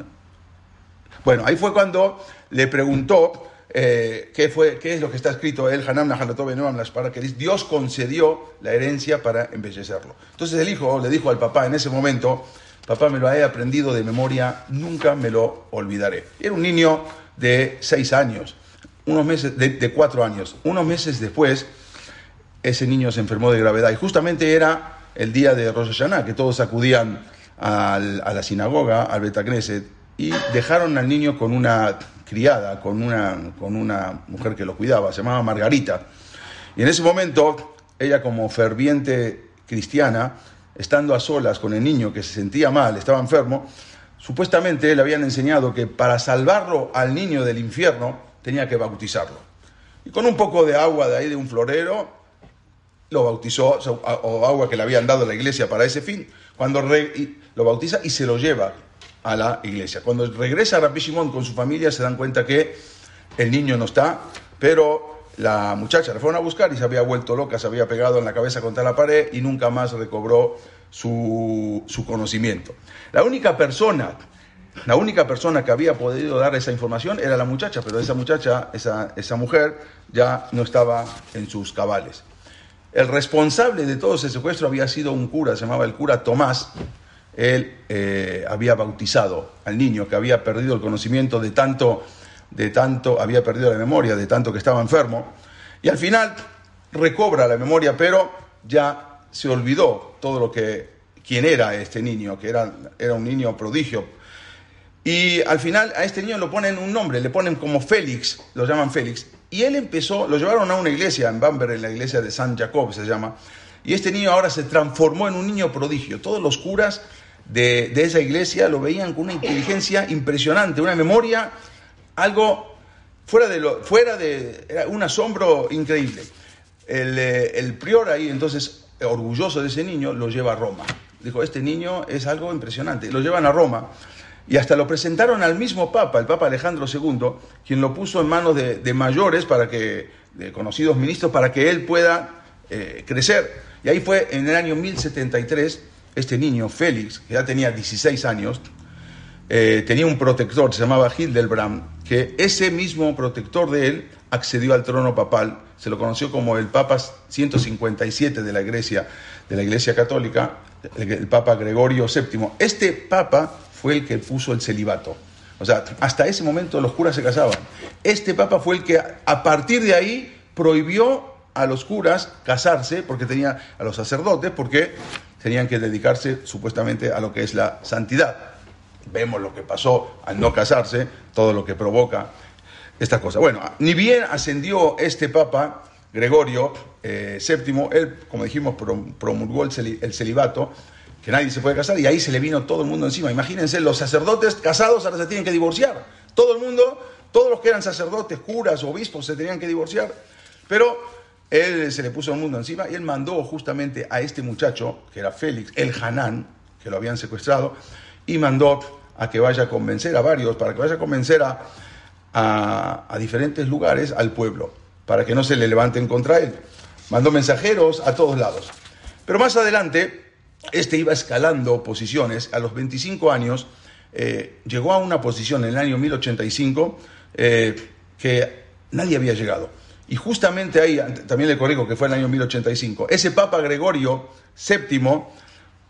bueno, ahí fue cuando le preguntó eh, qué, fue, qué es lo que está escrito, el Hanam Lashpara, que Dios concedió la herencia para embellecerlo. Entonces el hijo le dijo al papá en ese momento, papá me lo he aprendido de memoria, nunca me lo olvidaré. Era un niño de seis años, unos meses, de, cuatro años. Unos meses después, ese niño se enfermó de gravedad y justamente era el día de Rosh Hashanah, que todos acudían a la sinagoga, al Betacneset, y dejaron al niño con una criada, con una, con una mujer que lo cuidaba, se llamaba Margarita. Y en ese momento, ella como ferviente cristiana, estando a solas con el niño que se sentía mal, estaba enfermo, supuestamente le habían enseñado que para salvarlo al niño del infierno tenía que bautizarlo. Y con un poco de agua de ahí de un florero, lo bautizó, o agua que le habían dado a la iglesia para ese fin, cuando lo bautiza y se lo lleva a la iglesia. Cuando regresa Rabbi Shimon con su familia se dan cuenta que el niño no está, pero la muchacha le fueron a buscar y se había vuelto loca, se había pegado en la cabeza contra la pared y nunca más recobró su, su conocimiento. La única persona, la única persona que había podido dar esa información era la muchacha, pero esa muchacha, esa, esa mujer ya no estaba en sus cabales. El responsable de todo ese secuestro había sido un cura, se llamaba el cura Tomás. Él eh, había bautizado al niño que había perdido el conocimiento de tanto, de tanto, había perdido la memoria de tanto que estaba enfermo. Y al final recobra la memoria, pero ya se olvidó todo lo que, quién era este niño, que era, era un niño prodigio. Y al final a este niño lo ponen un nombre, le ponen como Félix, lo llaman Félix. Y él empezó, lo llevaron a una iglesia en Bamberg, en la iglesia de San Jacob se llama. Y este niño ahora se transformó en un niño prodigio. Todos los curas de, de esa iglesia lo veían con una inteligencia impresionante, una memoria, algo fuera de lo, fuera de, era un asombro increíble. El, eh, el prior ahí, entonces, orgulloso de ese niño, lo lleva a Roma. Dijo, este niño es algo impresionante. Lo llevan a Roma y hasta lo presentaron al mismo Papa, el Papa Alejandro II, quien lo puso en manos de, de mayores, para que, de conocidos ministros, para que él pueda eh, crecer. Y ahí fue en el año 1073, este niño, Félix, que ya tenía 16 años, eh, tenía un protector, se llamaba Hildebrand, que ese mismo protector de él accedió al trono papal, se lo conoció como el Papa 157 de la Iglesia, de la Iglesia Católica, el, Papa Gregorio VII. Este Papa fue el que puso el celibato. O sea, hasta ese momento los curas se casaban. Este Papa fue el que a partir de ahí prohibió a los curas casarse, porque tenía a los sacerdotes, porque tenían que dedicarse supuestamente a lo que es la santidad. Vemos lo que pasó al no casarse, todo lo que provoca esta cosa. Bueno, ni bien ascendió este Papa, Gregorio eh, VII, él, como dijimos, promulgó el celibato, que nadie se puede casar, y ahí se le vino todo el mundo encima. Imagínense, los sacerdotes casados ahora se tienen que divorciar. Todo el mundo, todos los que eran sacerdotes, curas, obispos, se tenían que divorciar. Pero él se le puso el mundo encima y él mandó justamente a este muchacho, que era Félix, el Hanán, que lo habían secuestrado, y mandó a que vaya a convencer a varios, para que vaya a convencer a, a, diferentes lugares al pueblo, para que no se le levanten contra él. Mandó mensajeros a todos lados. Pero más adelante, este iba escalando posiciones. A los 25 años, eh, llegó a una posición en el año 1085 eh, que nadie había llegado. Y justamente ahí, también le corrijo que fue en el año 1085, ese Papa Gregorio VII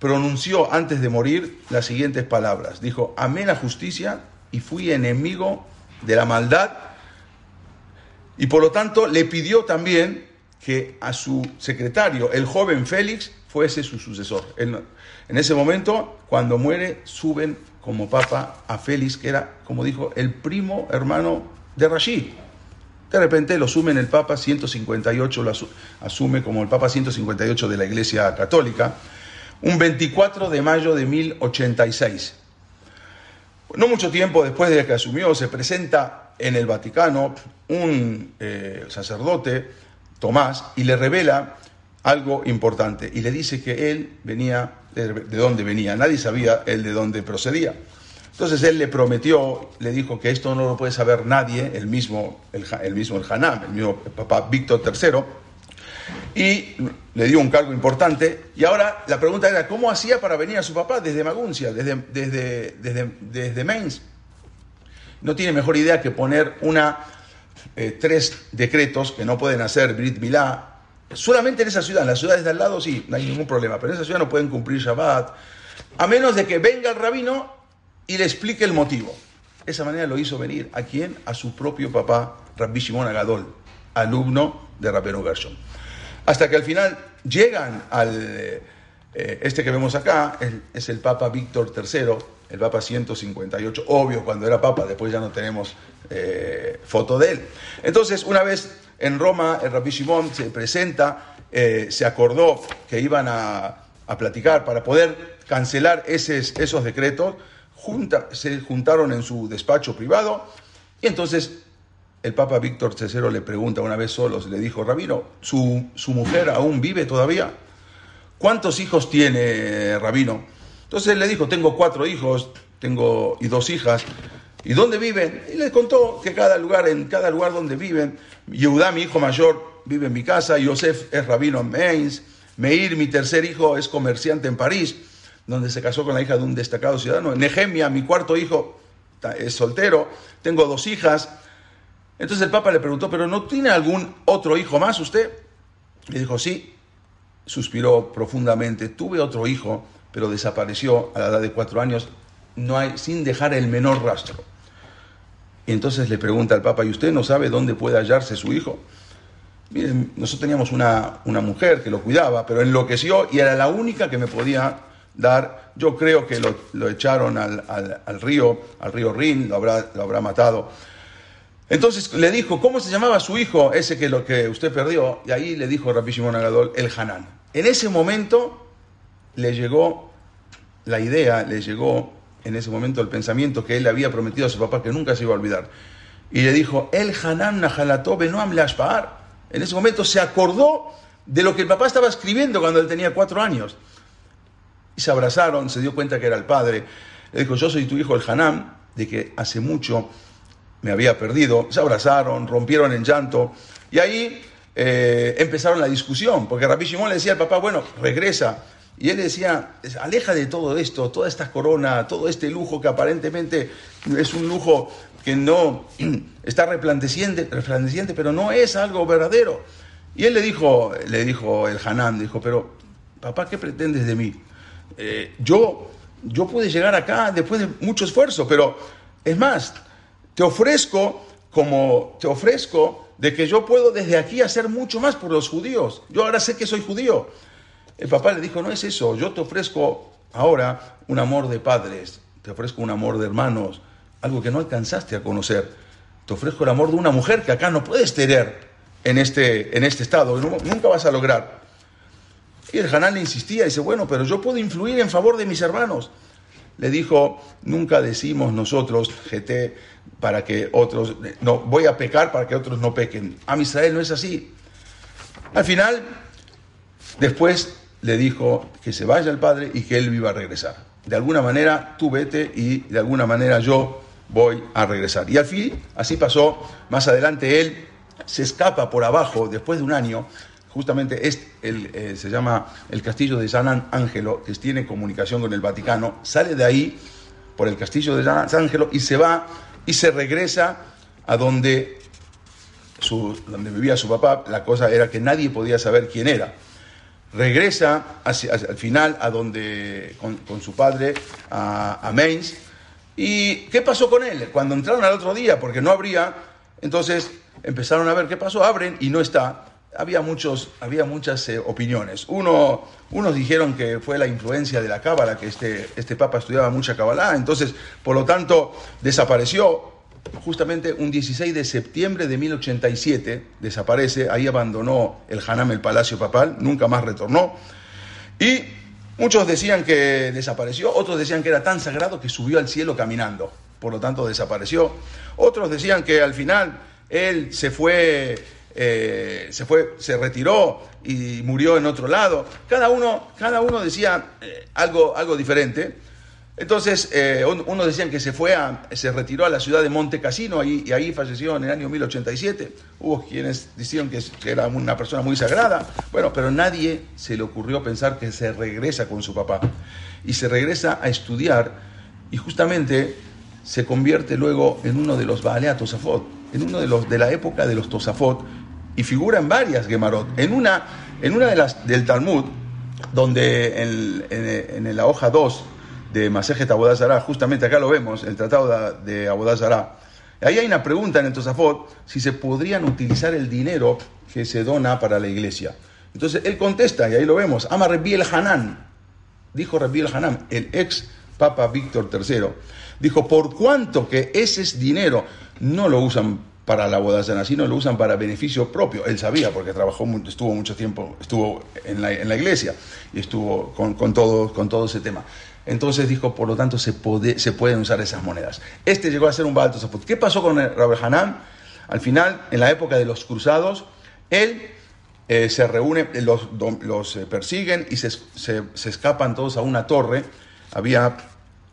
pronunció antes de morir las siguientes palabras. Dijo, amé la justicia y fui enemigo de la maldad. Y por lo tanto le pidió también que a su secretario, el joven Félix, fuese su sucesor. En ese momento, cuando muere, suben como papa a Félix, que era, como dijo, el primo hermano de Rashid. De repente lo sumen el Papa 158, lo asume como el Papa 158 de la Iglesia Católica, un 24 de mayo de 1086. No mucho tiempo después de que asumió, se presenta en el Vaticano un eh, sacerdote, Tomás, y le revela algo importante, y le dice que él venía, de, de dónde venía, nadie sabía él de dónde procedía. Entonces él le prometió, le dijo que esto no lo puede saber nadie, el mismo el, el mismo el Hanam, el mismo papá Víctor III, y le dio un cargo importante. Y ahora la pregunta era, ¿cómo hacía para venir a su papá desde Maguncia, desde, desde, desde, desde Mainz? No tiene mejor idea que poner una, eh, tres decretos que no pueden hacer Brit Milá. Solamente en esa ciudad, en las ciudades de al lado sí, no hay ningún problema, pero en esa ciudad no pueden cumplir Shabbat, a menos de que venga el rabino y le explique el motivo. Esa manera lo hizo venir a quién? A su propio papá, Rabbi Shimon Agadol, alumno de Rabbeinu Gershon. Hasta que al final llegan al, eh, este que vemos acá, es, el Papa Víctor III, el Papa 158, obvio, cuando era Papa, después ya no tenemos eh, foto de él. Entonces, una vez en Roma, el Rabbi Shimon se presenta, eh, se acordó que iban a, a, platicar para poder cancelar esos, decretos, se juntaron en su despacho privado y entonces el Papa Víctor III le pregunta una vez solos, le dijo, Rabino, ¿su, ¿su, mujer aún vive todavía? ¿Cuántos hijos tiene Rabino? Entonces le dijo, tengo cuatro hijos tengo, y dos hijas. ¿Y dónde viven? Y le contó que cada lugar, en cada lugar donde viven, Yehudá, mi hijo mayor, vive en mi casa, Yosef es rabino en Mainz, Meir, mi tercer hijo, es comerciante en París donde se casó con la hija de un destacado ciudadano. Nehemia, mi cuarto hijo, es soltero, tengo dos hijas. Entonces el Papa le preguntó, ¿pero no tiene algún otro hijo más usted? Le dijo, sí. Suspiró profundamente, tuve otro hijo, pero desapareció a la edad de cuatro años, no hay, sin dejar el menor rastro. Y entonces le pregunta al Papa, ¿y usted no sabe dónde puede hallarse su hijo? Miren, nosotros teníamos una, una mujer que lo cuidaba, pero enloqueció y era la única que me podía dar. Yo creo que lo, lo echaron al, al, al, río, al río Rin, lo habrá, lo habrá matado. Entonces le dijo, ¿cómo se llamaba su hijo, ese que lo que usted perdió? Y ahí le dijo Rabbi Shimon Agadol, el Hanán. En ese momento le llegó la idea, le llegó en ese momento el pensamiento que él había prometido a su papá que nunca se iba a olvidar. Y le dijo, el Hanán Nahalató Benoam Lashpaar. En ese momento se acordó de lo que el papá estaba escribiendo cuando él tenía cuatro años. Y se abrazaron, se dio cuenta que era el padre. Le dijo, yo soy tu hijo el Hanam, de que hace mucho me había perdido. Se abrazaron, rompieron en llanto. Y ahí eh, empezaron la discusión, porque Rabbi Shimon le decía al papá, bueno, regresa. Y él decía, aleja de todo esto, toda esta corona, todo este lujo que aparentemente es un lujo que no está resplandeciente, pero no es algo verdadero. Y él le dijo, le dijo el Hanam, dijo, pero papá, ¿qué pretendes de mí? Eh, yo, yo pude llegar acá después de mucho esfuerzo, pero es más, te ofrezco como te ofrezco de que yo puedo desde aquí hacer mucho más por los judíos. Yo ahora sé que soy judío. El papá le dijo, no es eso, yo te ofrezco ahora un amor de padres, te ofrezco un amor de hermanos, algo que no alcanzaste a conocer. Te ofrezco el amor de una mujer que acá no puedes tener en este, en este estado, nunca vas a lograr. Y el Hanán le insistía, dice, bueno, pero yo puedo influir en favor de mis hermanos. Le dijo, nunca decimos nosotros, GT, para que otros, no, voy a pecar para que otros no pequen. A Israel no es así. Al final, después le dijo que se vaya el padre y que él iba a regresar. de alguna manera tú vete y de alguna manera yo voy a regresar. Y al fin, así pasó, más adelante él se escapa por abajo después de un año, justamente es el, eh, se llama el castillo de San Ángelo, que tiene comunicación con el Vaticano, sale de ahí por el castillo de San Ángelo y se va y se regresa a donde, su, donde vivía su papá. La cosa era que nadie podía saber quién era. Regresa al final a donde, con, su padre, a, a Mainz. ¿Y qué pasó con él? Cuando entraron al otro día, porque no habría, entonces empezaron a ver qué pasó, abren y no está. Había, muchos, había muchas eh, opiniones. Uno, unos dijeron que fue la influencia de la cábala, que este, este papa estudiaba mucha cábala, entonces, por lo tanto, desapareció. Justamente un 16 de septiembre de 1087 desaparece, ahí abandonó el Hanam, el palacio papal, nunca más retornó. Y muchos decían que desapareció, otros decían que era tan sagrado que subió al cielo caminando, por lo tanto desapareció. Otros decían que al final él se fue, eh, se fue, se retiró y murió en otro lado. Cada uno, cada uno decía eh, algo, algo diferente. Entonces, eh, unos decían que se fue a, se retiró a la ciudad de Monte Cassino y ahí falleció en el año 1087. Hubo quienes dijeron que, era una persona muy sagrada. Bueno, pero nadie se le ocurrió pensar que se regresa con su papá. Y se regresa a estudiar y justamente se convierte luego en uno de los Baalea Tosafot, en uno de los de la época de los Tosafot, y figura en varias Gemarot. En una, en una de las del Talmud, donde en, en la hoja 2 de Masejet Abodazara, justamente acá lo vemos, el tratado de Abodazara. Ahí hay una pregunta en el Tosafot si se podrían utilizar el dinero que se dona para la iglesia. Entonces él contesta, y ahí lo vemos, ama Rabbi el Hanan, dijo Rabbi el Hanan, el ex Papa Víctor III, dijo, por cuanto que ese dinero no lo usan para la bodazana, sino lo usan para beneficio propio. Él sabía, porque trabajó, estuvo mucho tiempo, estuvo en la, iglesia y estuvo con, con, todo, con todo ese tema. Entonces dijo, por lo tanto, se, puede, se pueden usar esas monedas. Este llegó a ser un Baal. ¿Qué pasó con Rabel Hanan? Al final, en la época de los cruzados, él eh, se reúne, los, los eh, persiguen y se, escapan todos a una torre. Había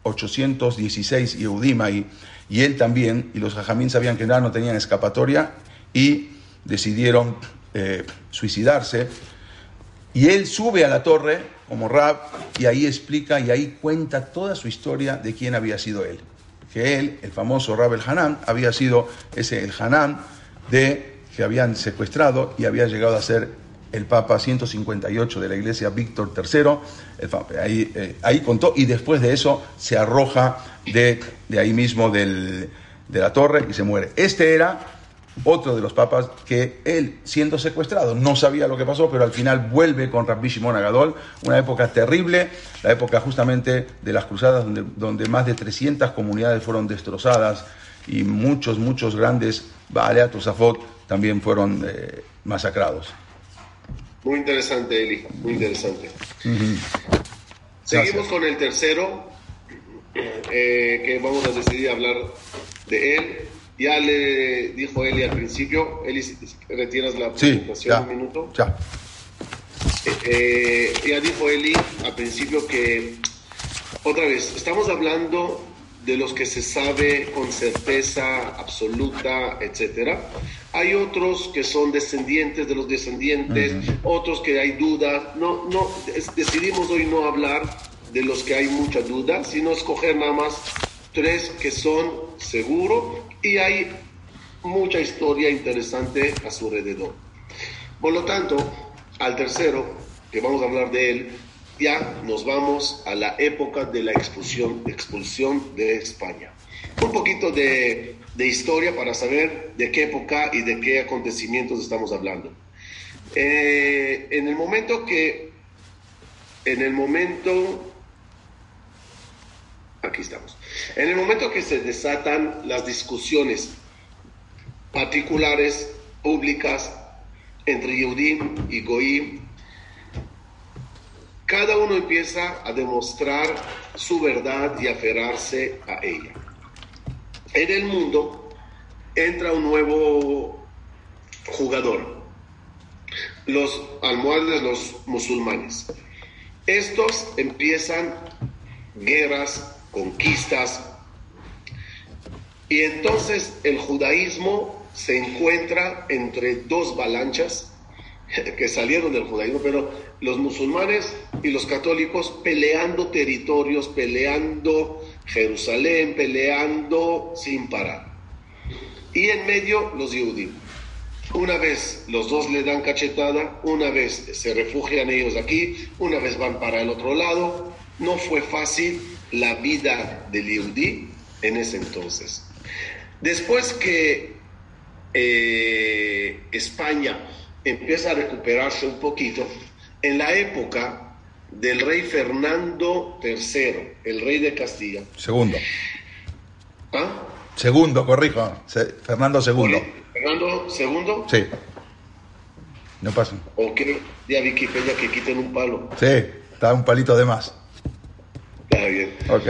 816 Yehudim ahí, y él también, y los Jajamín sabían que nada no tenían escapatoria y decidieron eh, suicidarse. Y él sube a la torre como Rab y ahí explica y ahí cuenta toda su historia de quién había sido él. Que él, el famoso Rab el Hanan, había sido ese el Hanan de que habían secuestrado y había llegado a ser el Papa 158 de la Iglesia Víctor III. eh, ahí, contó y después de eso se arroja de, de ahí mismo del, de la torre y se muere. Este era otro de los papas que él, siendo secuestrado, no sabía lo que pasó, pero al final vuelve con Rabbi Shimon Agadol, una época terrible, la época justamente de las cruzadas, donde, donde más de 300 comunidades fueron destrozadas y muchos, muchos grandes Baalea Tosafot también fueron eh, masacrados. Muy interesante, Eli, muy interesante. Seguimos con el tercero, eh, que vamos a decidir hablar de él. Ya le dijo Eli al principio, Eli, retiras la presentación un minuto. Ya. Eh, ya dijo Eli al principio que, otra vez, estamos hablando de los que se sabe con certeza absoluta, etcétera. Hay otros que son descendientes de los descendientes, otros que hay dudas. No, no, decidimos hoy no hablar de los que hay mucha duda, sino escoger nada más tres que son seguros y hay mucha historia interesante a su alrededor. Por lo tanto, al tercero, que vamos a hablar de él, ya nos vamos a la época de la expulsión, expulsión de España. Un poquito de, de, historia para saber de qué época y de qué acontecimientos estamos hablando. Eh, en el momento que, en el momento, aquí estamos, en el momento que se desatan las discusiones particulares, públicas, entre Yehudim y Goim, cada uno empieza a demostrar su verdad y aferrarse a ella. En el mundo entra un nuevo jugador, los almohades, los musulmanes. Estos empiezan guerras, conquistas. Y entonces el judaísmo se encuentra entre dos balanchas que salieron del judaísmo, pero los musulmanes y los católicos peleando territorios, peleando Jerusalén, peleando sin parar. Y en medio los judíos. Una vez los dos le dan cachetada, una vez se refugian ellos aquí, una vez van para el otro lado. No fue fácil la vida del Yehudi en ese entonces. Después que eh, España empieza a recuperarse un poquito, en la época del rey Fernando III, el rey de Castilla. Segundo. ¿Ah? Segundo, corrijo. Se- Fernando II. Fernando II, Sí. No pasa. o que ya Wikipedia que quiten un palo. Sí, está un palito de más. Está bien. Ok.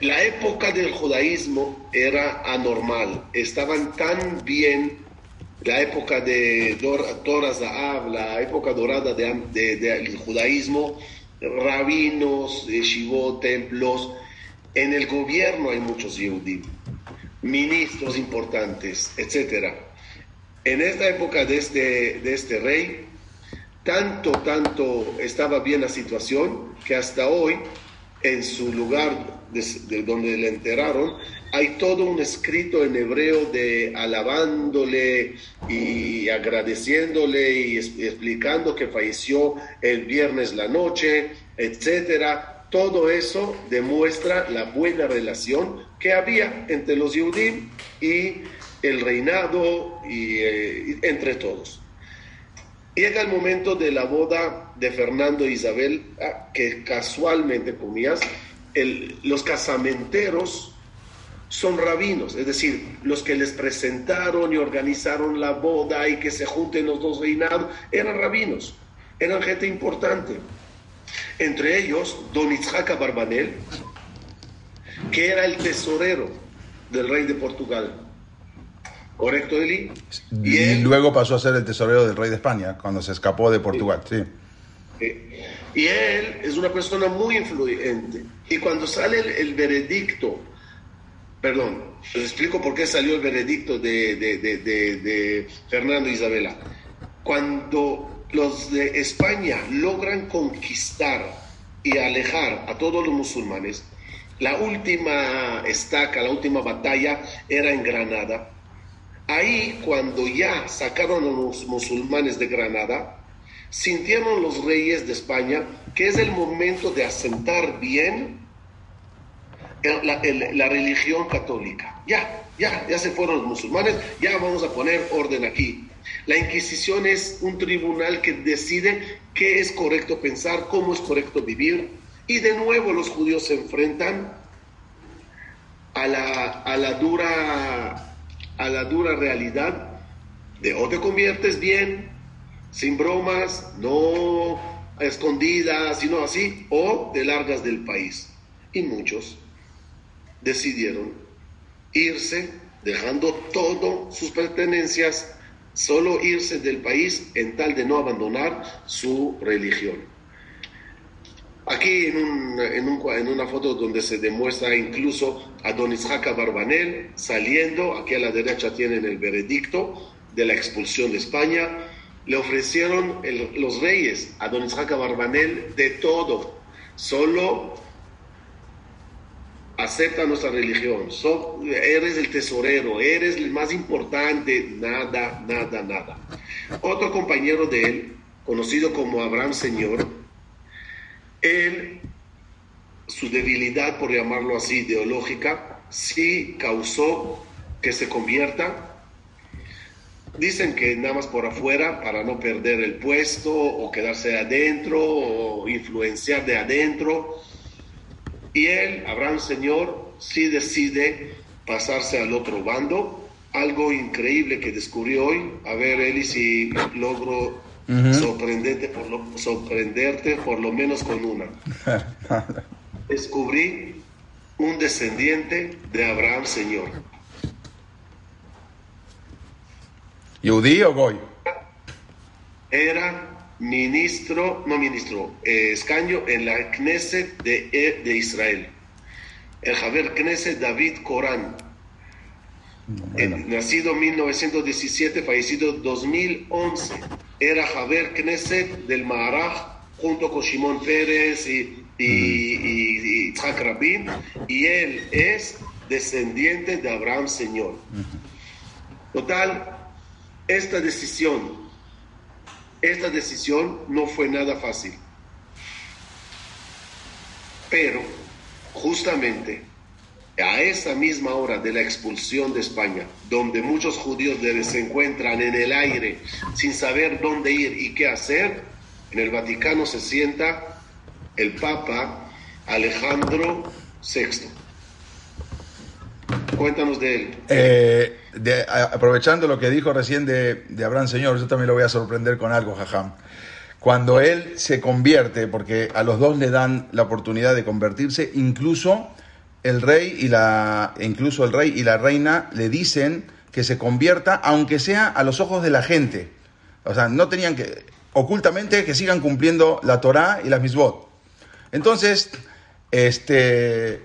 La época del judaísmo era anormal. Estaban tan bien, la época de Torah Zahab, la época dorada de- de- del judaísmo, rabinos, shivot, templos. En el gobierno hay muchos Yehudim, ministros importantes, etc. En esta época de este, de este rey, tanto, tanto estaba bien la situación que hasta hoy, en su lugar de, de donde le enterraron, hay todo un escrito en hebreo de alabándole y agradeciéndole y explicando que falleció el viernes la noche, etcétera. Todo eso demuestra la buena relación que había entre los Yehudim y el reinado y, eh, entre todos. Llega el momento de la boda de Fernando e Isabel, ah, que casualmente, comillas, el- los casamenteros son rabinos, es decir, los que les presentaron y organizaron la boda y que se junten los dos reinados, eran rabinos, eran gente importante. Entre ellos, don Itzhak Barbanel, que era el tesorero del rey de Portugal. ¿Correcto, Eli? Y, él- luego pasó a ser el tesorero del rey de España cuando se escapó de Portugal. Sí. Y él es una persona muy influyente. Y cuando sale el, el veredicto, perdón, les explico por qué salió el veredicto de, de- de- de- Fernando e Isabela. Cuando los de España logran conquistar y alejar a todos los musulmanes, la última estaca, la última batalla era en Granada. Ahí, cuando ya sacaron a los musulmanes de Granada, sintieron los reyes de España que es el momento de asentar bien la religión católica. Ya, ya, ya se fueron los musulmanes, ya vamos a poner orden aquí. La Inquisición es un tribunal que decide qué es correcto pensar, cómo es correcto vivir. Y de nuevo los judíos se enfrentan a la, a la dura, a la dura realidad de o te conviertes bien, sin bromas, no escondidas, sino así, o te largas del país. Y muchos decidieron irse, dejando todo sus pertenencias, solo irse del país en tal de no abandonar su religión. Aquí en una foto donde se demuestra incluso a Don Isaac Barbanel saliendo, aquí a la derecha tienen el veredicto de la expulsión de España, le ofrecieron los reyes a Don Isaac Barbanel de todo, solo acepta nuestra religión, so- eres el tesorero, eres el más importante, nada, nada, nada. Otro compañero de él, conocido como Abraham Señor, él, su debilidad, por llamarlo así, ideológica, sí causó que se convierta. Dicen que nada más por afuera para no perder el puesto o quedarse adentro o influenciar de adentro. Y él, Abraham Señor, sí decide pasarse al otro bando. Algo increíble que descubrí hoy. A ver, Eli, si logro sorprenderte, por lo, sorprenderte por lo menos con una. Descubrí un descendiente de Abraham Señor. ¿Yudí o Goy? Era ministro, no ministro, eh, escaño en la Knesset de, de Israel. el Javier Knesset David Corán, Bueno. Eh, nacido en 1917, fallecido en 2011. Era Javier Knesset del Maharaj junto con Shimon Pérez y, y, y- y Yitzhak Rabin, y él es descendiente de Abraham Señor. Total, esta decisión, esta decisión no fue nada fácil. Pero, justamente, a esa misma hora de la expulsión de España, donde muchos judíos se encuentran en el aire sin saber dónde ir y qué hacer, en el Vaticano se sienta el Papa Alejandro VI. Cuéntanos de él. Eh, aprovechando lo que dijo recién de, Abraham Señor, yo también lo voy a sorprender con algo, jajam. Cuando él se convierte, porque a los dos le dan la oportunidad de convertirse, incluso el rey y la, incluso el rey y la reina le dicen que se convierta, aunque sea a los ojos de la gente. O sea, no tenían que, ocultamente, que sigan cumpliendo la Torá y las misbot. Entonces, este,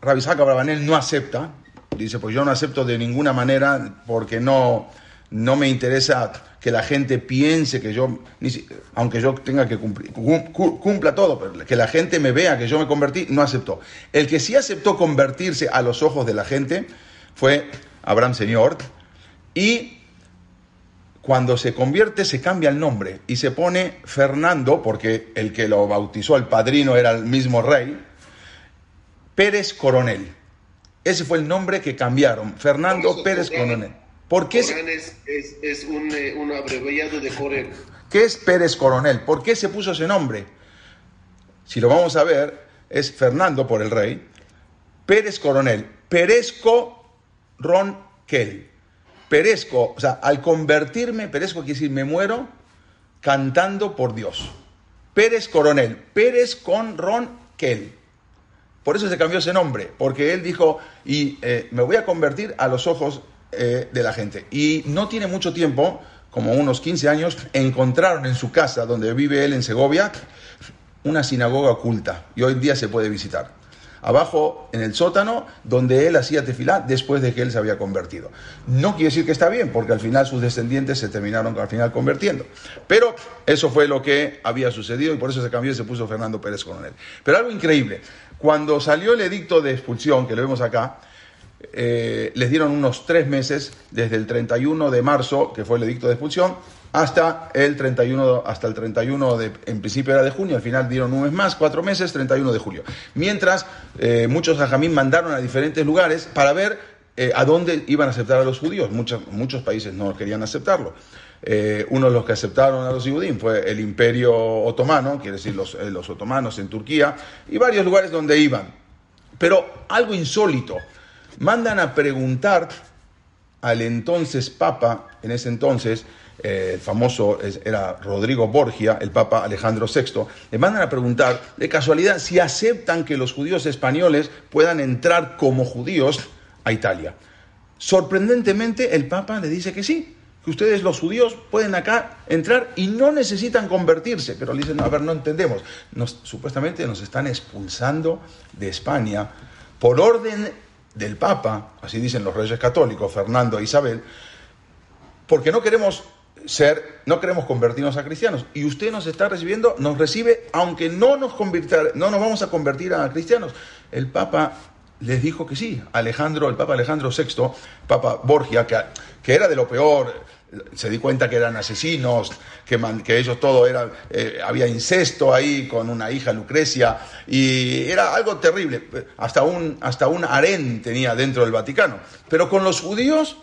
Rabbi Isaac no acepta, dice, pues yo no acepto de ninguna manera porque no, no me interesa que la gente piense que yo, aunque yo tenga que cumplir, cum- cu- cumpla todo, pero que la gente me vea que yo me convertí, no aceptó. El que sí aceptó convertirse a los ojos de la gente fue Abraham Señor y cuando se convierte se cambia el nombre y se pone Fernando, porque el que lo bautizó, el padrino, era el mismo rey, Pérez Coronel. Ese fue el nombre que cambiaron, Fernando eso Pérez Coronel. ¿Por qué, se- es, es, es un, eh, un abreviado de Corén. qué es Pérez Coronel? ¿Por qué se puso ese nombre? Si lo vamos a ver, es Fernando por el rey, Pérez Coronel, Perezco Ronquel. Perezco, o sea, al convertirme, Perezco quiere decir me muero cantando por Dios. Pérez Coronel, Pérez con Ronquel. Por eso se cambió ese nombre, porque él dijo, y eh, me voy a convertir a los ojos eh, de la gente. Y no tiene mucho tiempo, como unos 15 años, encontraron en su casa, donde vive él en Segovia, una sinagoga oculta, y hoy día se puede visitar. Abajo, en el sótano, donde él hacía tefilá después de que él se había convertido. No quiere decir que está bien, porque al final sus descendientes se terminaron al final convirtiendo. Pero eso fue lo que había sucedido y por eso se cambió y se puso Fernando Pérez Coronel. Pero algo increíble, cuando salió el edicto de expulsión, que lo vemos acá, eh, les dieron unos tres meses, desde el 31 de marzo, que fue el edicto de expulsión, hasta el 31, hasta el 31 de, en principio era de junio, al final dieron un mes más, cuatro meses, 31 de julio. Mientras, eh, muchos ajamín mandaron a diferentes lugares para ver eh, a dónde iban a aceptar a los judíos. Muchos, muchos países no querían aceptarlo. Eh, uno de los que aceptaron a los judíos fue el Imperio Otomano, quiere decir los, eh, los otomanos en Turquía, y varios lugares donde iban. Pero algo insólito, mandan a preguntar al entonces Papa, en ese entonces, eh, el famoso es- era Rodrigo Borgia, el Papa Alejandro VI, le mandan a preguntar de casualidad si aceptan que los judíos españoles puedan entrar como judíos a Italia. Sorprendentemente el Papa le dice que sí, que ustedes los judíos pueden acá entrar y no necesitan convertirse, pero le dicen, a ver, no entendemos, supuestamente nos están expulsando de España por orden del Papa, así dicen los reyes católicos, Fernando e Isabel, porque no queremos ser, no queremos convertirnos a cristianos. Y usted nos está recibiendo, nos recibe, aunque no nos no nos vamos a convertir a cristianos. El Papa les dijo que sí. Alejandro, el Papa Alejandro VI, Papa Borgia, que, que era de lo peor, se di cuenta que eran asesinos, que, man- que ellos todo era, eh, había incesto ahí con una hija Lucrecia, y era algo terrible. Hasta un, hasta un harén tenía dentro del Vaticano. Pero con los judíos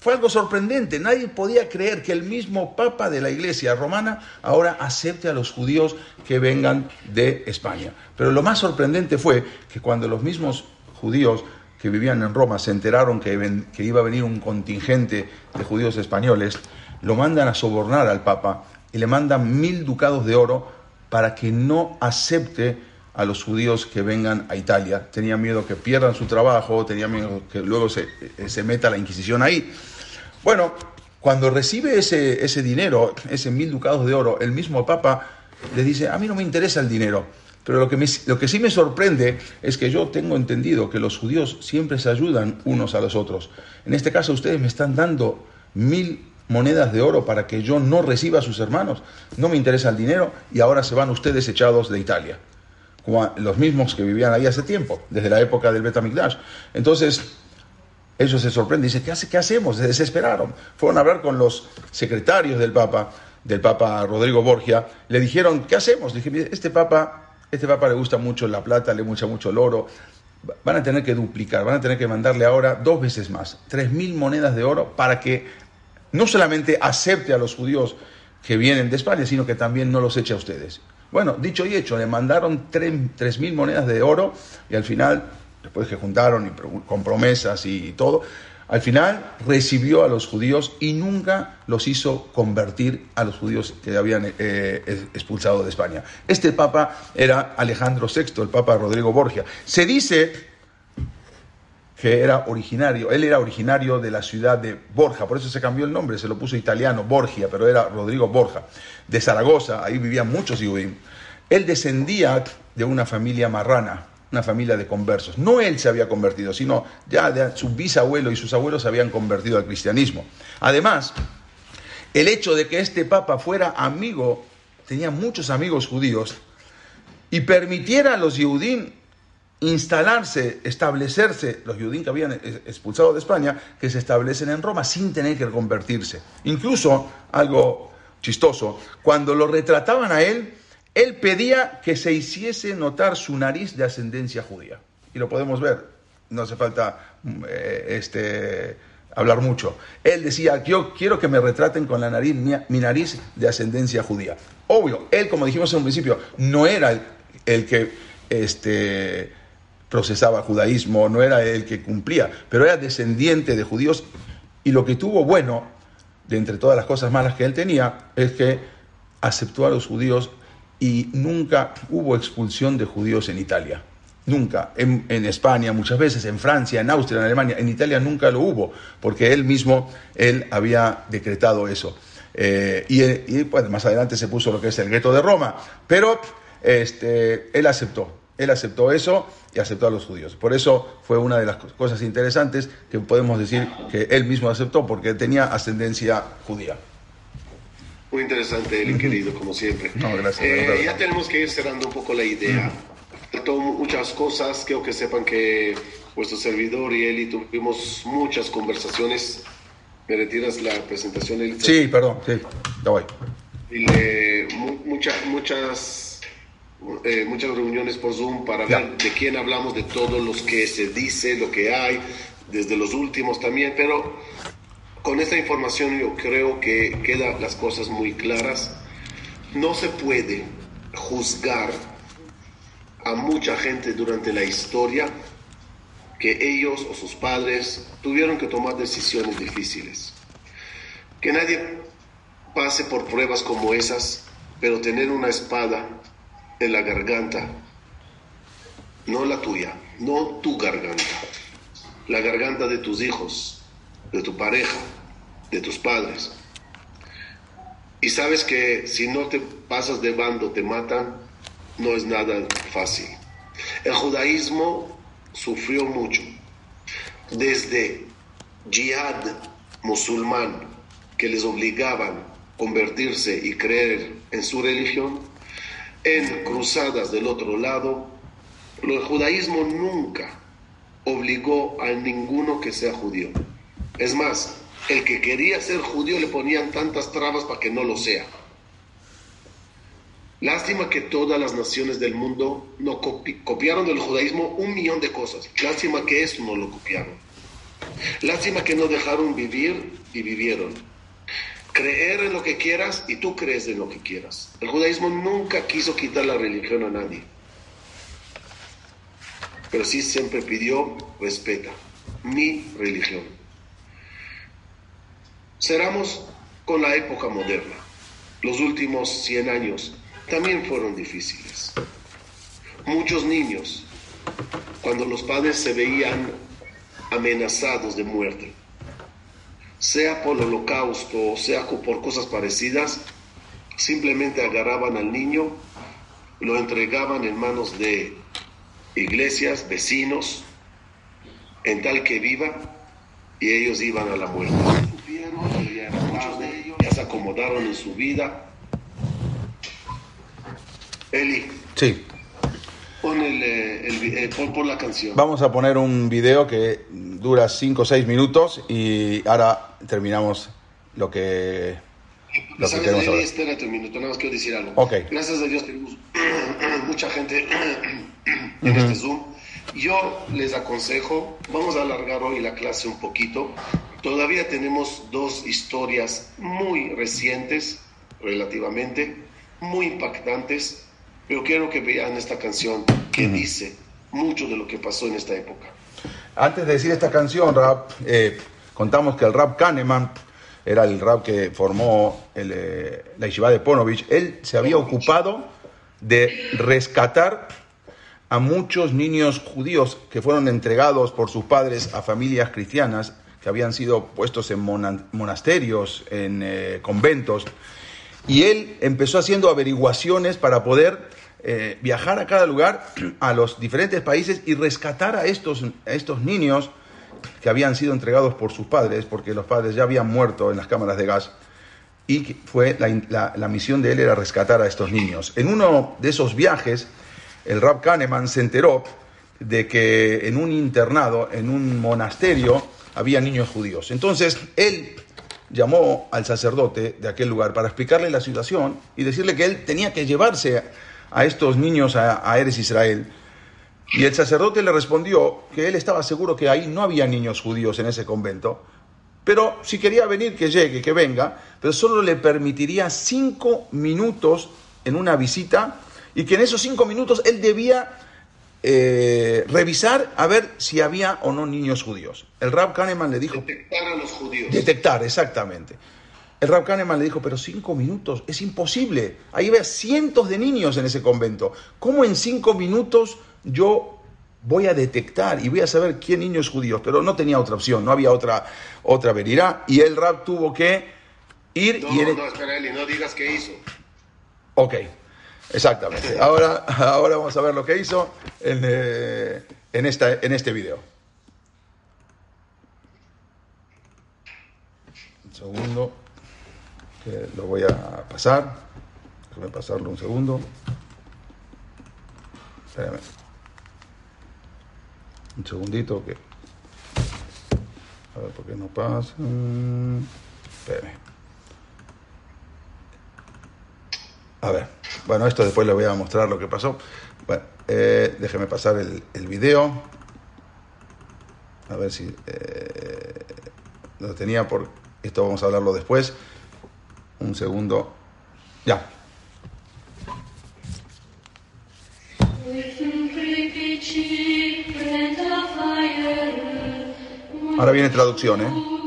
fue algo sorprendente. Nadie podía creer que el mismo Papa de la Iglesia romana ahora acepte a los judíos que vengan de España. Pero lo más sorprendente fue que cuando los mismos judíos que vivían en Roma se enteraron que, iba a venir un contingente de judíos españoles, lo mandan a sobornar al Papa y le mandan mil ducados de oro para que no acepte a los judíos que vengan a Italia. Tenía miedo que pierdan su trabajo, tenía miedo que luego se, eh, se meta la Inquisición ahí. Bueno, cuando recibe ese, ese dinero, ese mil ducados de oro, el mismo Papa le dice, a mí no me interesa el dinero, Pero lo que, sí me sorprende es que yo tengo entendido que los judíos siempre se ayudan unos a los otros. En este caso ustedes me están dando mil monedas de oro para que yo no reciba a sus hermanos. No me interesa el dinero y ahora se van ustedes echados de Italia. Como los mismos que vivían ahí hace tiempo, desde la época del Betamigdash. Entonces, ellos se sorprenden dicen, ¿qué, hace, ¿qué hacemos? Se desesperaron. Fueron a hablar con los secretarios del Papa, del Papa Rodrigo Borgia. Le dijeron, ¿qué hacemos? Dije, "Mire, este Papa, este Papa le gusta mucho la plata, le gusta mucho el oro. Van a tener que duplicar, van a tener que mandarle ahora dos veces más, tres mil monedas de oro para que no solamente acepte a los judíos que vienen de España, sino que también no los eche a ustedes. Bueno, dicho y hecho, le mandaron tres mil monedas de oro y al final, después que juntaron y con promesas y todo, al final recibió a los judíos y nunca los hizo convertir a los judíos que habían eh, expulsado de España. Este papa era Alejandro VI, el papa Rodrigo Borgia. Se dice que era originario, él era originario de la ciudad de Borja, por eso se cambió el nombre, se lo puso italiano, Borgia, pero era Rodrigo Borja, de Zaragoza, ahí vivían muchos judíos. Él descendía de una familia marrana, una familia de conversos. No él se había convertido, sino ya su bisabuelo y sus abuelos se habían convertido al cristianismo. Además, el hecho de que este papa fuera amigo, tenía muchos amigos judíos, y permitiera a los Yehudim instalarse, establecerse, los Yehudim que habían expulsado de España, que se establecen en Roma sin tener que convertirse. Incluso, algo chistoso, cuando lo retrataban a él, él pedía que se hiciese notar su nariz de ascendencia judía. Y lo podemos ver, no hace falta mm, eh, este, hablar mucho. Él decía, yo quiero que me retraten con la nariz, mi, mi nariz de ascendencia judía. Obvio, él, como dijimos en un principio, no era el, el que este, procesaba judaísmo, no era el que cumplía, pero era descendiente de judíos y lo que tuvo bueno, de entre todas las cosas malas que él tenía, es que aceptó a los judíos y nunca hubo expulsión de judíos en Italia. Nunca. En, España muchas veces, en Francia, en Austria, en Alemania, en Italia nunca lo hubo, porque él mismo, él había decretado eso. Eh, y, pues, más adelante se puso lo que es el gueto de Roma, pero este, él aceptó, él aceptó eso y aceptó a los judíos. Por eso fue una de las co- cosas interesantes que podemos decir que él mismo aceptó, porque tenía ascendencia judía. Muy interesante, Eli, querido, como siempre. No, gracias, Eh, gracias. ya tenemos que ir cerrando un poco la idea. Faltó muchas cosas, quiero que sepan que vuestro servidor y Eli tuvimos muchas conversaciones. ¿Me retiras la presentación, Eli? Sí, perdón, sí, ya voy. Y mucha- muchas, eh, muchas reuniones por Zoom para Ya. ver de quién hablamos, de todos los que se dice, lo que hay, desde los últimos también, pero con esta información yo creo que quedan las cosas muy claras. No se puede juzgar a mucha gente durante la historia que ellos o sus padres tuvieron que tomar decisiones difíciles. Que nadie pase por pruebas como esas, pero tener una espada en la garganta, no la tuya, no tu garganta, la garganta de tus hijos, de tu pareja, de tus padres. Y sabes que si no te pasas de bando te matan, no es nada fácil. El judaísmo sufrió mucho, desde jihad musulmán, que les obligaban a convertirse y creer en su religión, en cruzadas del otro lado, el judaísmo nunca obligó a ninguno que sea judío. Es más, el que quería ser judío le ponían tantas trabas para que no lo sea. Lástima que todas las naciones del mundo no copi- copiaron del judaísmo un millón de cosas. Lástima que eso no lo copiaron. Lástima que no dejaron vivir y vivieron. Creer en lo que quieras y tú crees en lo que quieras. El judaísmo nunca quiso quitar la religión a nadie. Pero sí siempre pidió, respeta mi religión. Cerramos con la época moderna. Los últimos 100 años también fueron difíciles. Muchos niños, cuando los padres se veían amenazados de muerte, sea por el holocausto o sea por cosas parecidas, simplemente agarraban al niño lo entregaban en manos de iglesias, vecinos, en tal que viva, y ellos iban a la muerte. Supieron, ya, muchos de ellos ya se acomodaron en su vida. Eli, Sí. pon, el, eh, el vi- eh, pon, pon la canción. Vamos a poner un video que dura 5 o 6 minutos y ahora terminamos lo que, lo que ¿Sabes, queremos Eli? Espérate un minuto, nada más quiero decir algo. Ok. Gracias a Dios tenemos mucha gente en este Zoom. Yo les aconsejo, vamos a alargar hoy la clase un poquito. Todavía tenemos dos historias muy recientes, relativamente, muy impactantes, pero quiero que vean esta canción que dice mucho de lo que pasó en esta época. Antes de decir esta canción, rap, eh, contamos que el rap Kahneman era el rap que formó el, eh, la yeshiva de Ponovich. Él se había ocupado de rescatar a muchos niños judíos que fueron entregados por sus padres a familias cristianas que habían sido puestos en mona- monasterios, en eh, conventos. Y él empezó haciendo averiguaciones para poder eh, viajar a cada lugar, a los diferentes países y rescatar a estos, estos niños que habían sido entregados por sus padres, porque los padres ya habían muerto en las cámaras de gas. Y fue la, la- la misión de él era rescatar a estos niños. En uno de esos viajes, el Rab Kahneman se enteró de que en un internado, en un monasterio, había niños judíos. Entonces, él llamó al sacerdote de aquel lugar para explicarle la situación y decirle que él tenía que llevarse a estos niños a, a Eres Israel. Y el sacerdote le respondió que él estaba seguro que ahí no había niños judíos en ese convento, pero si quería venir, que llegue, que venga, pero solo le permitiría cinco minutos en una visita y que en esos cinco minutos él debía eh, revisar a ver si había o no niños judíos. El Rab Kahneman le dijo, Detectar a los judíos. Detectar, exactamente. El Rab Kahneman le dijo, pero cinco minutos, es imposible. Ahí había cientos de niños en ese convento. ¿Cómo en cinco minutos yo voy a detectar y voy a saber quién niño es judío? Pero no tenía otra opción, no había otra, otra. Y el Rab tuvo que ir No, y... no, espera, Eli, no digas qué hizo. Ok, exactamente. Ahora, ahora vamos a ver lo que hizo en, eh, en, esta, en este video. Un segundo, que lo voy a pasar. Déjame pasarlo un segundo. Espérame. Un segundito que... A ver por qué no pasa. Espérame. A ver, bueno, esto después le voy a mostrar lo que pasó. Bueno, eh, déjeme pasar el, video. A ver si eh, lo tenía por... Esto vamos a hablarlo después. Un segundo. Ya. Ahora viene traducción, ¿eh?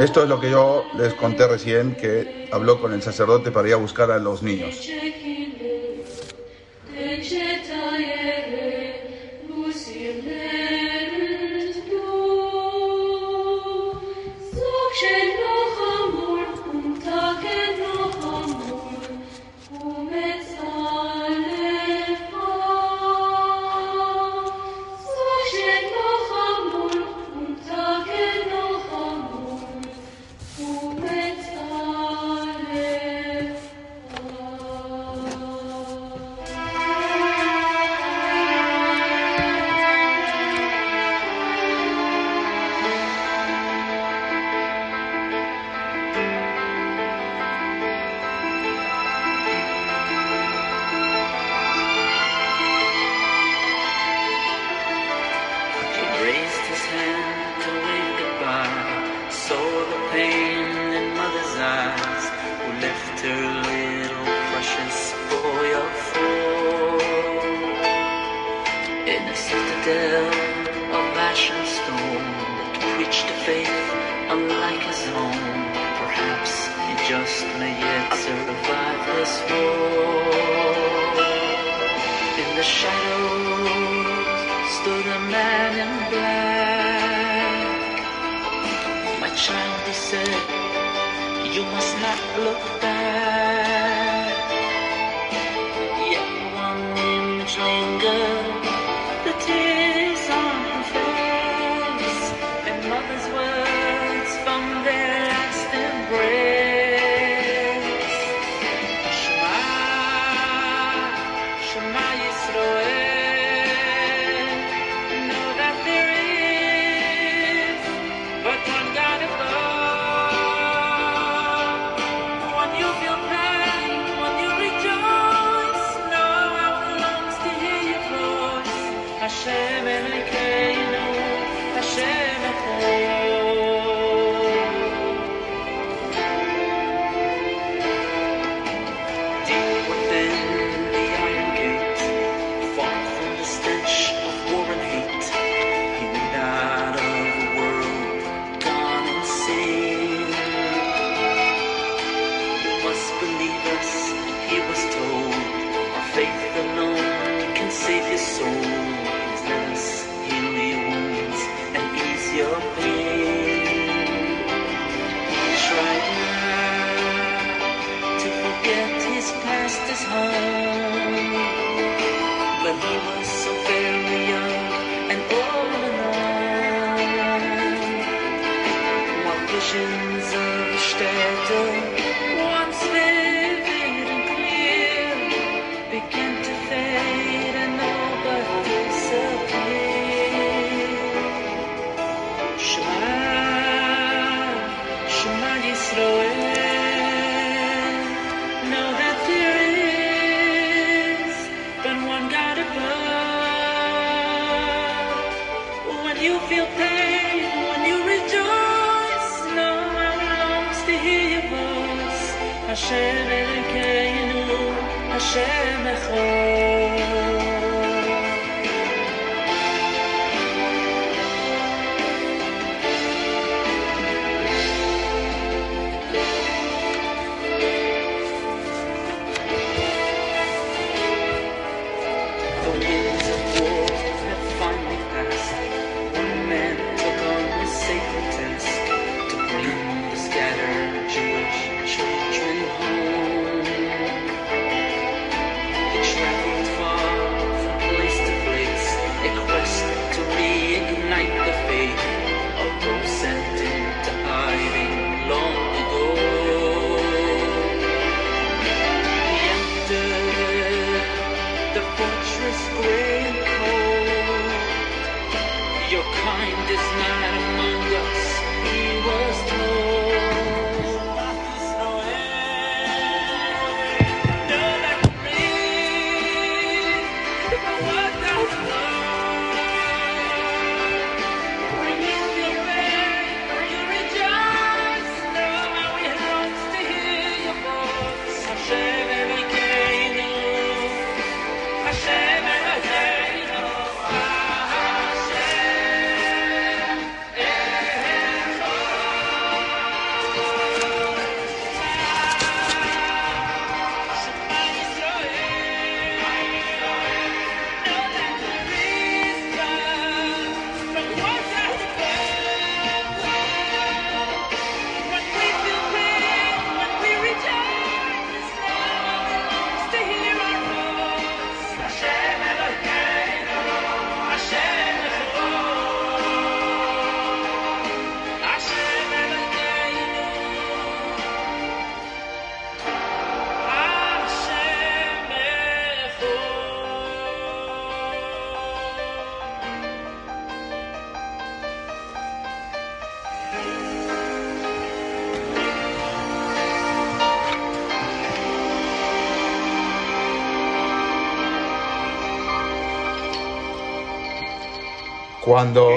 Esto es lo que yo les conté recién, que habló con el sacerdote para ir a buscar a los niños.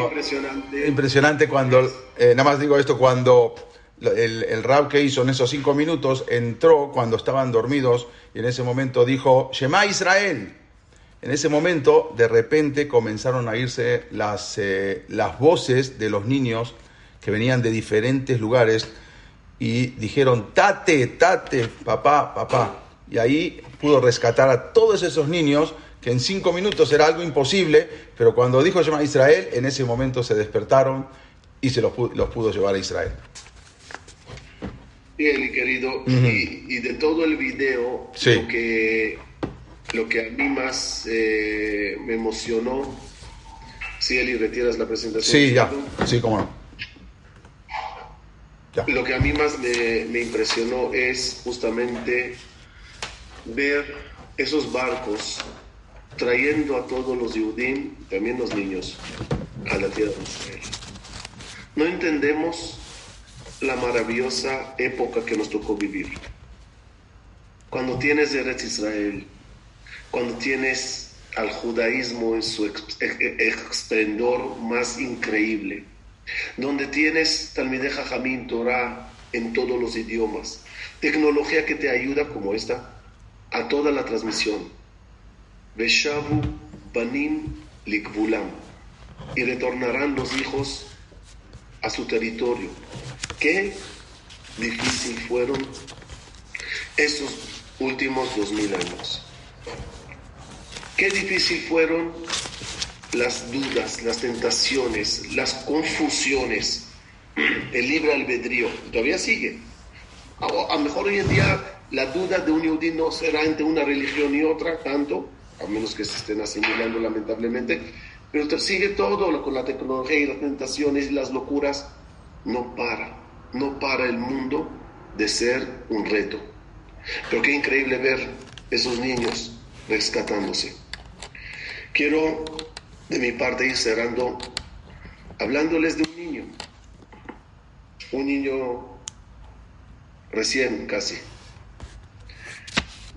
Impresionante. Impresionante cuando, eh, nada más digo esto, cuando el, el, rap que hizo en esos cinco minutos entró cuando estaban dormidos y en ese momento dijo, Shema Israel. En ese momento, de repente, comenzaron a irse las, eh, las voces de los niños que venían de diferentes lugares y dijeron, tate, tate, papá, papá. Y ahí pudo rescatar a todos esos niños que en cinco minutos era algo imposible, pero cuando dijo Shema Israel, en ese momento se despertaron y se los, pu- los pudo llevar a Israel. Eli, querido, y, y de todo el video, Sí. lo, que, lo que a mí más eh, me emocionó, si Eli retiras la presentación. Sí, ya, sí, cómo no. Ya. Lo que a mí más me, me impresionó es justamente ver esos barcos trayendo a todos los Yudim, también los niños, a la tierra de Israel. No entendemos la maravillosa época que nos tocó vivir. Cuando tienes Eretz Israel, cuando tienes al judaísmo en su esplendor más increíble, donde tienes Talmideh Jajamim Torah en todos los idiomas, tecnología que te ayuda como esta a toda la transmisión. Banim Likbulam y retornarán los hijos a su territorio. Qué difícil fueron esos últimos dos mil años. Qué difícil fueron las dudas, las tentaciones, las confusiones, el libre albedrío. Todavía sigue. A lo mejor hoy en día la duda de un yudí no será entre una religión y otra tanto, a menos que se estén asimilando lamentablemente, pero sigue todo con la tecnología y las tentaciones y las locuras. No para, no para el mundo de ser un reto. Pero qué increíble ver esos niños rescatándose. Quiero de mi parte ir cerrando hablándoles de un niño, un niño recién casi.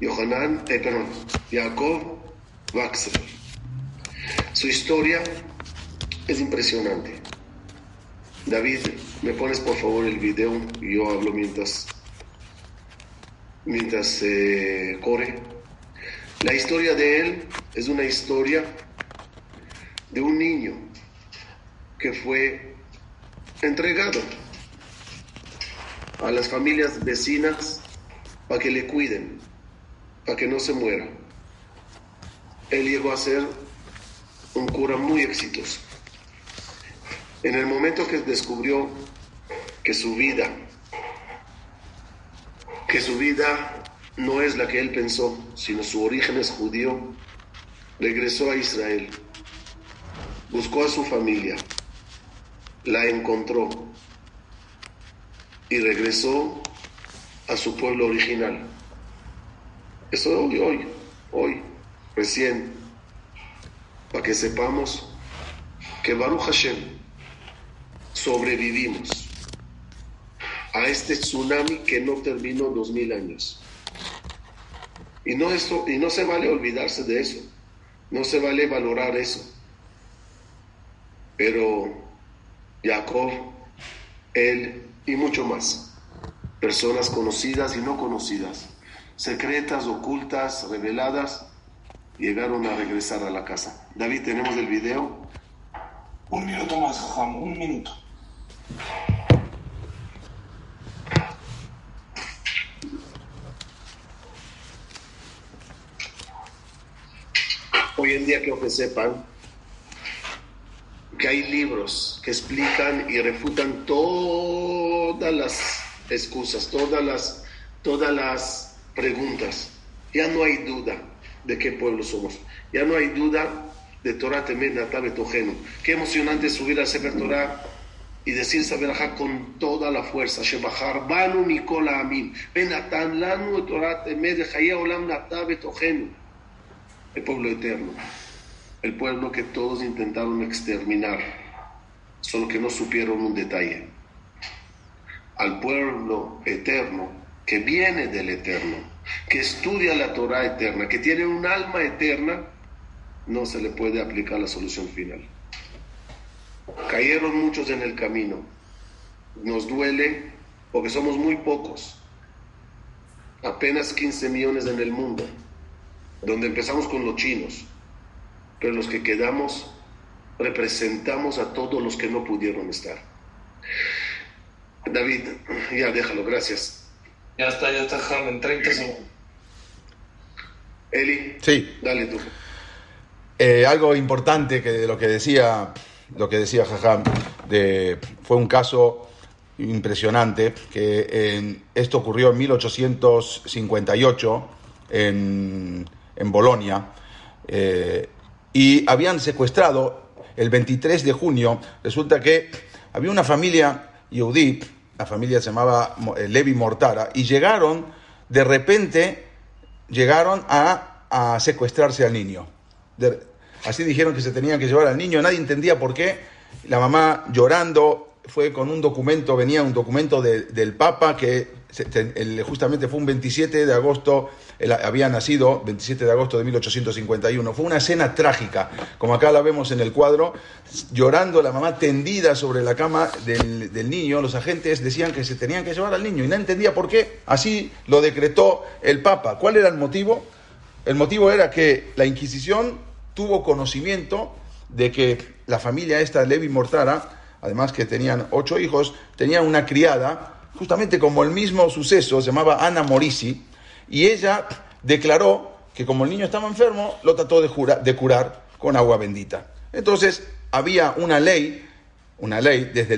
Yohanan, eh, perdón, Jacob Waxer. Su historia es impresionante. David, me pones por favor el video y yo hablo mientras mientras eh. La historia de él es una historia de un niño que fue entregado a las familias vecinas para que le cuiden, para que no se muera. Él llegó a ser un cura muy exitoso. En el momento que descubrió que su vida, que su vida no es la que él pensó, sino su origen es judío, regresó a Israel, buscó a su familia, la encontró y regresó a su pueblo original. Eso hoy, hoy, hoy, recién, para que sepamos que Baruch Hashem sobrevivimos a este tsunami que no terminó dos mil años. Y no, eso, y no se vale olvidarse de eso, no se vale valorar eso. Pero Jacob, él y mucho más, personas conocidas y no conocidas, secretas, ocultas, reveladas, llegaron a regresar a la casa. David, tenemos el video. Un minuto más, Jajam, un minuto. Hoy en día quiero que sepan que hay libros que explican y refutan todas las excusas, todas las, todas las preguntas. Ya no hay duda de qué pueblo somos. Ya no hay duda de Torah Natá Betojenu. Qué emocionante subir al Sefer Torah y decir Saberajá con toda la fuerza. Shebachar Banu Nikola Amin. Benatan Lanu Torah Temet Chaya Olam Betojenu. El pueblo eterno. El pueblo que todos intentaron exterminar. Solo que no supieron un detalle. Al pueblo eterno que viene del eterno, que estudia la Torah eterna, que tiene un alma eterna, no se le puede aplicar la solución final. Cayeron muchos en el camino. Nos duele porque somos muy pocos. Apenas 15 millones en el mundo. Donde empezamos con los chinos. Pero los que quedamos representamos a todos los que no pudieron estar. David, ya déjalo, gracias. Ya está, ya está, en 30 segundos. Eli, Sí, dale tú. Eh, algo importante que de lo que decía, lo que decía Jajam, de, fue un caso impresionante que en- esto ocurrió en 1858 en, en Bolonia eh, y habían secuestrado el 23 de junio. Resulta que había una familia yudí, la familia se llamaba eh, Levi Mortara, y llegaron de repente llegaron a, a secuestrarse al niño. Así dijeron que se tenían que llevar al niño, nadie entendía por qué. La mamá llorando fue con un documento, venía un documento de- del Papa que justamente fue un 27 de agosto, había nacido, 27 de agosto de 1851. Fue una escena trágica, como acá la vemos en el cuadro, llorando la mamá tendida sobre la cama del, del niño. Los agentes decían que se tenían que llevar al niño y no entendía por qué. Así lo decretó el Papa. ¿Cuál era el motivo? El motivo era que la Inquisición tuvo conocimiento de que la familia esta, Levi Mortara, además que tenían ocho hijos, tenían una criada, justamente como el mismo suceso, se llamaba Ana Morisi, y ella declaró que como el niño estaba enfermo, lo trató de, jura- de curar con agua bendita. Entonces, había una ley, una ley desde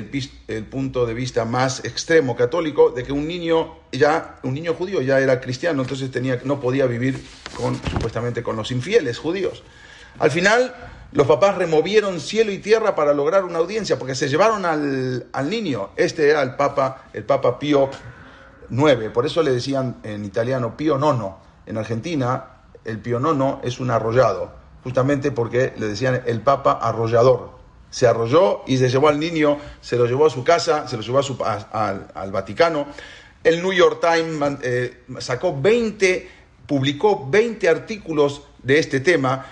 el, punto de vista más extremo católico, de que un niño ya, un niño judío ya era cristiano, entonces tenía, no podía vivir con, supuestamente con los infieles judíos. Al final, los papás removieron cielo y tierra para lograr una audiencia, porque se llevaron al, al niño. Este era el Papa, el Papa Pío IX, por eso le decían en italiano Pío Nono. En Argentina, el Pío Nono es un arrollado, justamente porque le decían el Papa arrollador. Se arrolló y se llevó al niño, se lo llevó a su casa, se lo llevó a su- a- al, Vaticano. El New York Times eh, sacó 20, publicó 20 artículos de este tema,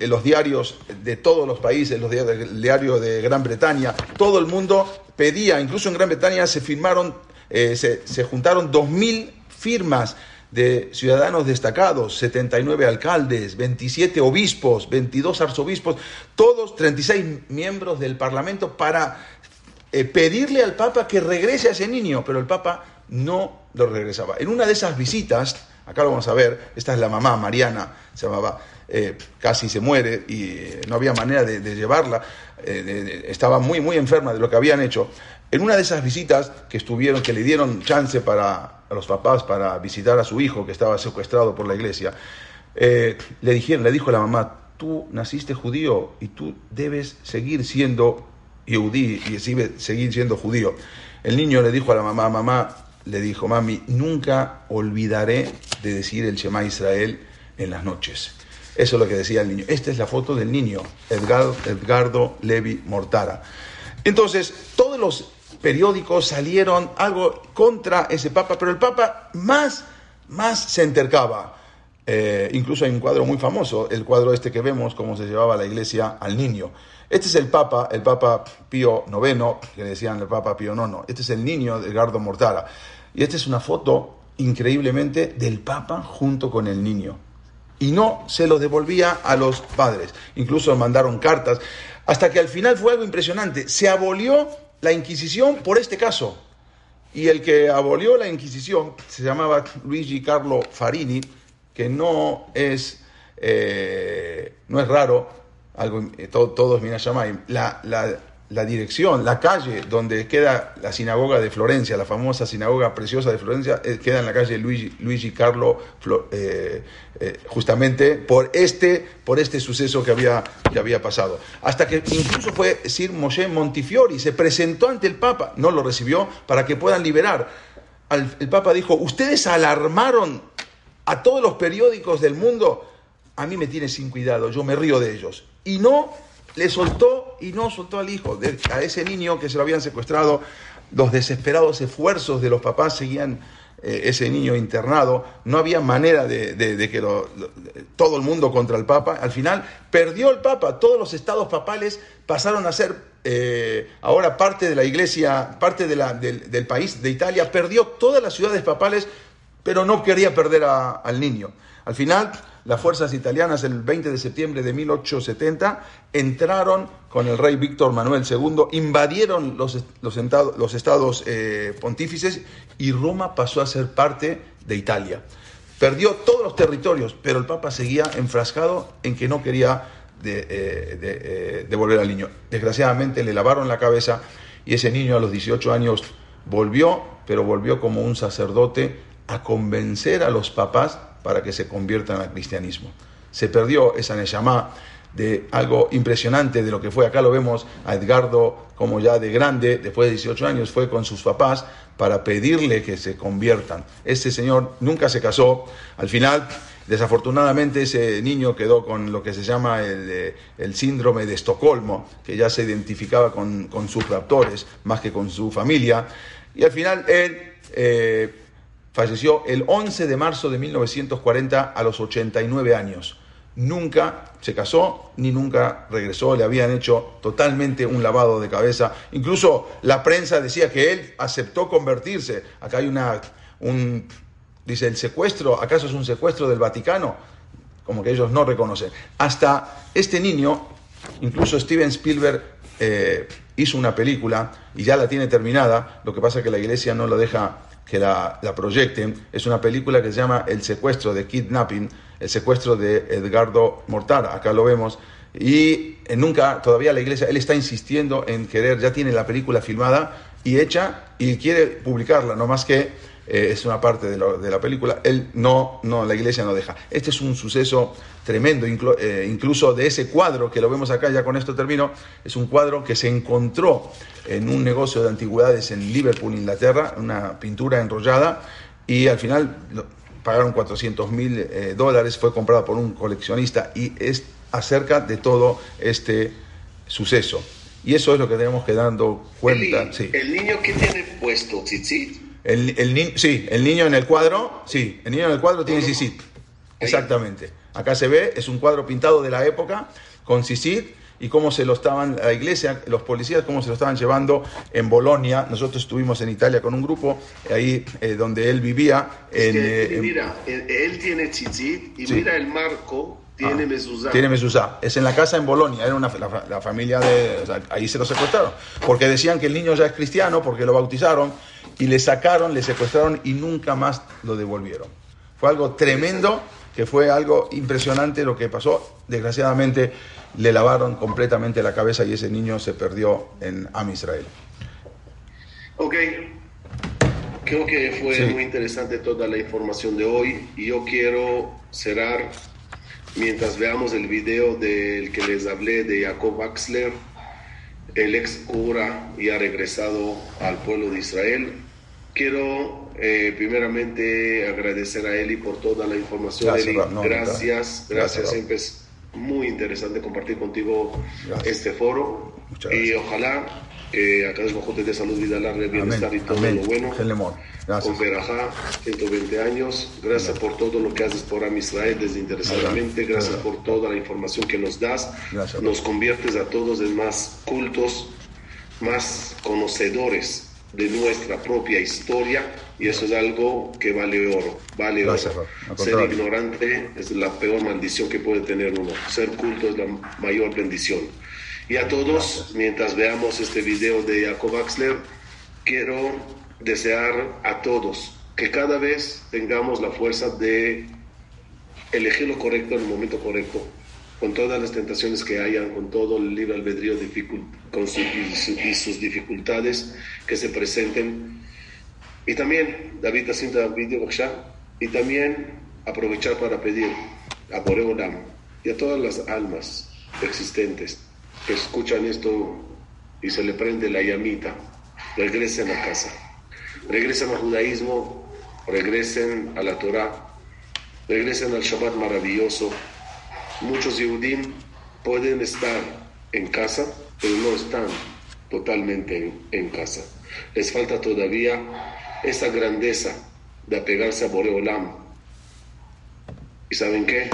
los diarios de todos los países, los diarios, el diario de Gran Bretaña, todo el mundo pedía, incluso en Gran Bretaña se firmaron, eh, se, se juntaron 2.000 firmas de ciudadanos destacados, 79 alcaldes, 27 obispos, 22 arzobispos, todos 36 miembros del Parlamento para eh, pedirle al Papa que regrese a ese niño, pero el Papa no lo regresaba. En una de esas visitas, acá lo vamos a ver, esta es la mamá, Mariana, se llamaba, eh, casi se muere y eh, no había manera de, llevarla, eh, estaba muy, muy enferma de lo que habían hecho. En una de esas visitas que estuvieron, que le dieron chance para a los papás para visitar a su hijo que estaba secuestrado por la iglesia, le dijeron, le dijo la mamá, tú naciste judío y tú debes seguir siendo Yehudí y seguir siendo judío. El niño le dijo a la mamá, mamá, le dijo, mami, nunca olvidaré de decir el Shema Israel en las noches. Eso es lo que decía el niño. Esta es la foto del niño, Edgar- Edgardo Levi Mortara. Entonces, todos los periódicos salieron algo contra ese papa, pero el papa más, más se entercaba. Eh, incluso hay un cuadro muy famoso, el cuadro este que vemos, cómo se llevaba la iglesia al niño. Este es el Papa, el Papa Pío IX, que le decían el Papa Pío IX. Este es el niño de Edgardo Mortara. Y esta es una foto, increíblemente, del Papa junto con el niño. Y no se lo devolvía a los padres. Incluso mandaron cartas. Hasta que al final fue algo impresionante. Se abolió la Inquisición por este caso. Y el que abolió la Inquisición se llamaba Luigi Carlo Farini, que no es, eh, no es raro, algo, eh, todo, todos Minashamayim. La, la, la dirección, la calle donde queda la sinagoga de Florencia, la famosa sinagoga preciosa de Florencia, eh, queda en la calle Luigi, Luigi Carlo, eh, eh, justamente por este, por este suceso que había, que había pasado. Hasta que incluso fue Sir Moshe Montifiori, se presentó ante el Papa, no lo recibió, para que puedan liberar. Al- el Papa dijo, ustedes alarmaron a todos los periódicos del mundo, a mí me tiene sin cuidado, yo me río de ellos. Y no le soltó y no soltó al hijo, a ese niño que se lo habían secuestrado. Los desesperados esfuerzos de los papás seguían eh, ese niño internado. No había manera de, que todo el mundo contra el Papa. Al final perdió el Papa. Todos los estados papales pasaron a ser eh, ahora parte de la iglesia, parte del, país de Italia. Perdió todas las ciudades papales pero no quería perder al niño. Al final, las fuerzas italianas el 20 de septiembre de 1870 entraron con el rey Víctor Manuel II, invadieron los, los, estados, los estados eh, pontífices y Roma pasó a ser parte de Italia. Perdió todos los territorios, pero el Papa seguía enfrascado en que no quería eh, eh, devolver al niño. Desgraciadamente le lavaron la cabeza y ese niño a los 18 años volvió, pero volvió como un sacerdote a convencer a los papás para que se conviertan al cristianismo. Se perdió esa Neshama de algo impresionante de lo que fue. Acá lo vemos a Edgardo como ya de grande, después de 18 años, fue con sus papás para pedirle que se conviertan. Este señor nunca se casó. Al final, desafortunadamente, ese niño quedó con lo que se llama el, eh, síndrome de Estocolmo, que ya se identificaba con, con, sus raptores más que con su familia. Y al final él eh, falleció el 11 de marzo de 1940 a los 89 años nunca se casó ni nunca regresó, le habían hecho totalmente un lavado de cabeza. Incluso la prensa decía que él aceptó convertirse. Acá hay una, un, dice, el secuestro, ¿acaso es un secuestro del Vaticano? Como que ellos no reconocen. Hasta este niño, incluso Steven Spielberg eh, hizo una película y ya la tiene terminada, lo que pasa es que la iglesia no lo deja que la, proyecten. Es una película que se llama El secuestro de Kidnapping el secuestro de Edgardo Mortara, acá lo vemos, y nunca, todavía la iglesia, él está insistiendo en querer, ya tiene la película filmada y hecha y quiere publicarla, no más que eh, es una parte de, lo, de, la película, él no, no, la iglesia no deja. Este es un suceso tremendo, inclu, eh, incluso de ese cuadro que lo vemos acá, ya con esto termino, es un cuadro que se encontró en un negocio de antigüedades en Liverpool, Inglaterra, una pintura enrollada, y al final pagaron 400 mil eh, dólares, fue comprado por un coleccionista y es acerca de todo este suceso. Y eso es lo que tenemos que dando cuenta. El, sí. ¿El niño que tiene puesto tzitzit? El, el ni sí, el niño en el cuadro, sí, el niño en el cuadro tiene tzitzit. Exactamente. Acá se ve, es un cuadro pintado de la época con tzitzit y cómo se lo estaban, la iglesia, los policías, cómo se lo estaban llevando en Bolonia. Nosotros estuvimos en Italia con un grupo, ahí eh, donde él vivía. Es en, eh, mira, él, él tiene tzitzit y sí. mira el marco, tiene ah, mezuzá. Tiene mezuzá. Es en la casa en Bolonia, era una, la, la familia de... O sea, ahí se lo secuestraron, porque decían que el niño ya es cristiano, porque lo bautizaron, y le sacaron, le secuestraron y nunca más lo devolvieron. Fue algo tremendo, que fue algo impresionante lo que pasó. Desgraciadamente le lavaron completamente la cabeza y ese niño se perdió en Am Israel. Ok, creo que fue sí. muy interesante toda la información de hoy y yo quiero cerrar mientras veamos el video del que les hablé de Jacob Axler, el ex cura y ha regresado al pueblo de Israel. Quiero eh, primeramente agradecer a Eli por toda la información. Gracias, Eli, no, gracias, gracias, gracias siempre es muy interesante compartir contigo Gracias. este foro y ojalá que acá es bajo de salud, vida larga, bienestar y todo Amén. lo bueno. Gracias. Con Berajá, 120 años. Gracias por todo lo que haces por Am Israel desinteresadamente. Gracias por toda la información que nos das. Gracias. Nos conviertes a todos en más cultos, más conocedores de nuestra propia historia y eso es algo que vale oro, vale Gracias, oro. Ser ignorante es la peor maldición que puede tener uno. Ser culto es la mayor bendición. Y a todos, mientras veamos este video de Jacob Axler, quiero desear a todos que cada vez tengamos la fuerza de elegir lo correcto en el momento correcto, con todas las tentaciones que hayan, con todo el libre albedrío con y, su, y, sus dificultades que se presenten. Y también, David el video, y también aprovechar para pedir a Boreolam y a todas las almas existentes que escuchan esto y se le prende la llamita, regresen a casa, regresen al judaísmo, regresen a la Torah, regresen al Shabbat maravilloso. Muchos Yehudim pueden estar en casa, pero no están totalmente en, casa. Les falta todavía esa grandeza de apegarse a Boreolam. ¿Y saben qué?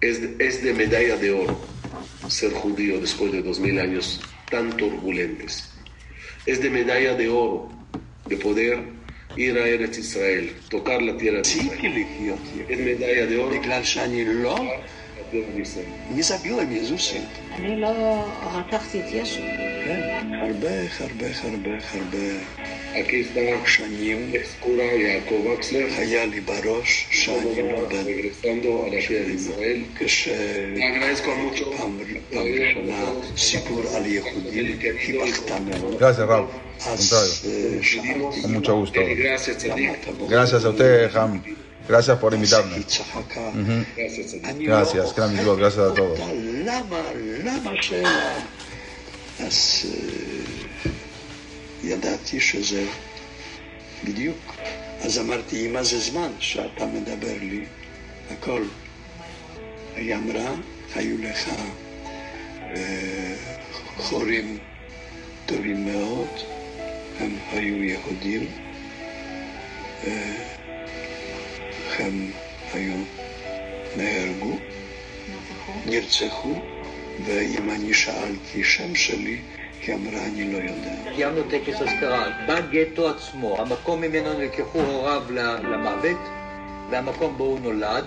Es, es de medalla de oro ser judío después de dos mil años tan turbulentes. Es de medalla de oro de poder ir a Israel, tocar la tierra de Israel. Sí, que eligió. Es medalla de oro. Declan בניסן. מי זה הגלם? יזוסי. אני לא רצחתי את ישו. כן, הרבה, הרבה, הרבה, הרבה. שנים היה לי בראש שאני נולד. כשפעם ראשונה סיפור על יהודים, היא בכתה מאוד. Gracias, Raúl. אז... Con mucho gusto. Gracias a usted, Ham. Gracias por invitarme. היא צחקה. Gracias, gran Dios, gracias a todos. אז ידעתי שזה בדיוק. אז אמרתי, מה זה זמן שאתה מדבר לי? הכל. היא אמרה, היו לך חורים טובים מאוד, הם היו יהודים, הם היו נהרגו, נרצחו, ואם אני שאלתי שם שלי, היא אמרה, אני לא יודע. קיימנו טקס אזכרה בגטו עצמו, המקום ממנו נלקחו הוריו למוות, והמקום בו הוא נולד.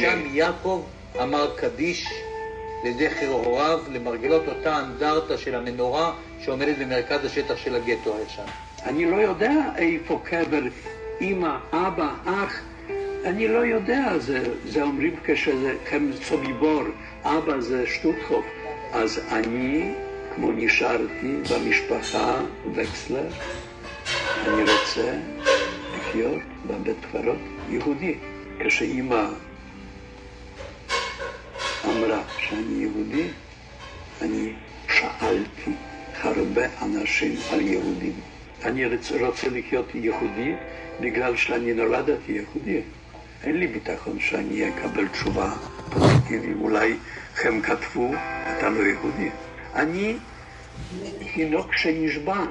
שם יעקב אמר קדיש לזכר הוריו, למרגלות אותה אנדרטה של המנורה שעומדת במרכז השטח של הגטו הישן. אני לא יודע איפה קבר אמא, אבא, אח, אני לא יודע, זה, זה אומרים כשהם סוביבור, אבא זה שטוטחוף. אז אני, כמו נשארתי במשפחה וקסלר, אני רוצה לחיות בבית קברות יהודי. כשאימא אמרה שאני יהודי, אני שאלתי הרבה אנשים על יהודים. אני רוצה לחיות יהודי בגלל שאני נולדתי יהודי. אין לי ביטחון שאני אקבל תשובה פוזיטיבית. אולי הם כתבו, אתה לא יהודי. אני תינוק שנשבע.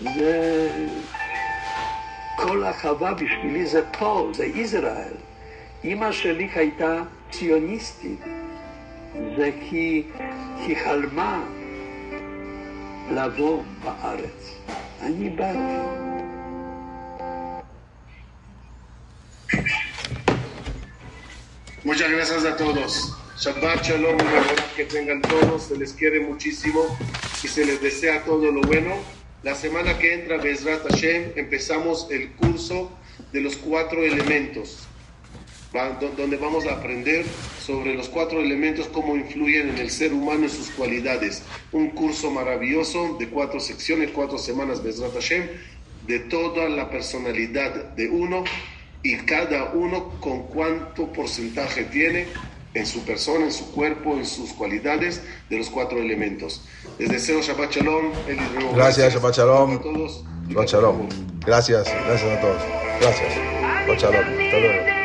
זה... כל החווה בשבילי זה פה, זה ישראל. אימא שלי הייתה ציוניסטית. זה כי היא חלמה לבוא בארץ. אני באתי. Muchas gracias a todos. Shabbat Shalom, que tengan todos. Se les quiere muchísimo y se les desea todo lo bueno. La semana que entra, Bezrat Hashem, empezamos el curso de los cuatro elementos, donde vamos a aprender sobre los cuatro elementos, cómo influyen en el ser humano y sus cualidades. Un curso maravilloso de cuatro secciones, cuatro semanas, Bezrat Hashem, de toda la personalidad de uno y cada uno con cuánto porcentaje tiene en su persona, en su cuerpo, en sus cualidades de los cuatro elementos. Les deseo Shabbat Shalom. Gracias, Shabbat Shalom. a todos. Shabbat Shalom. Gracias, gracias a todos. Gracias. Shabbat Shalom. Hasta luego.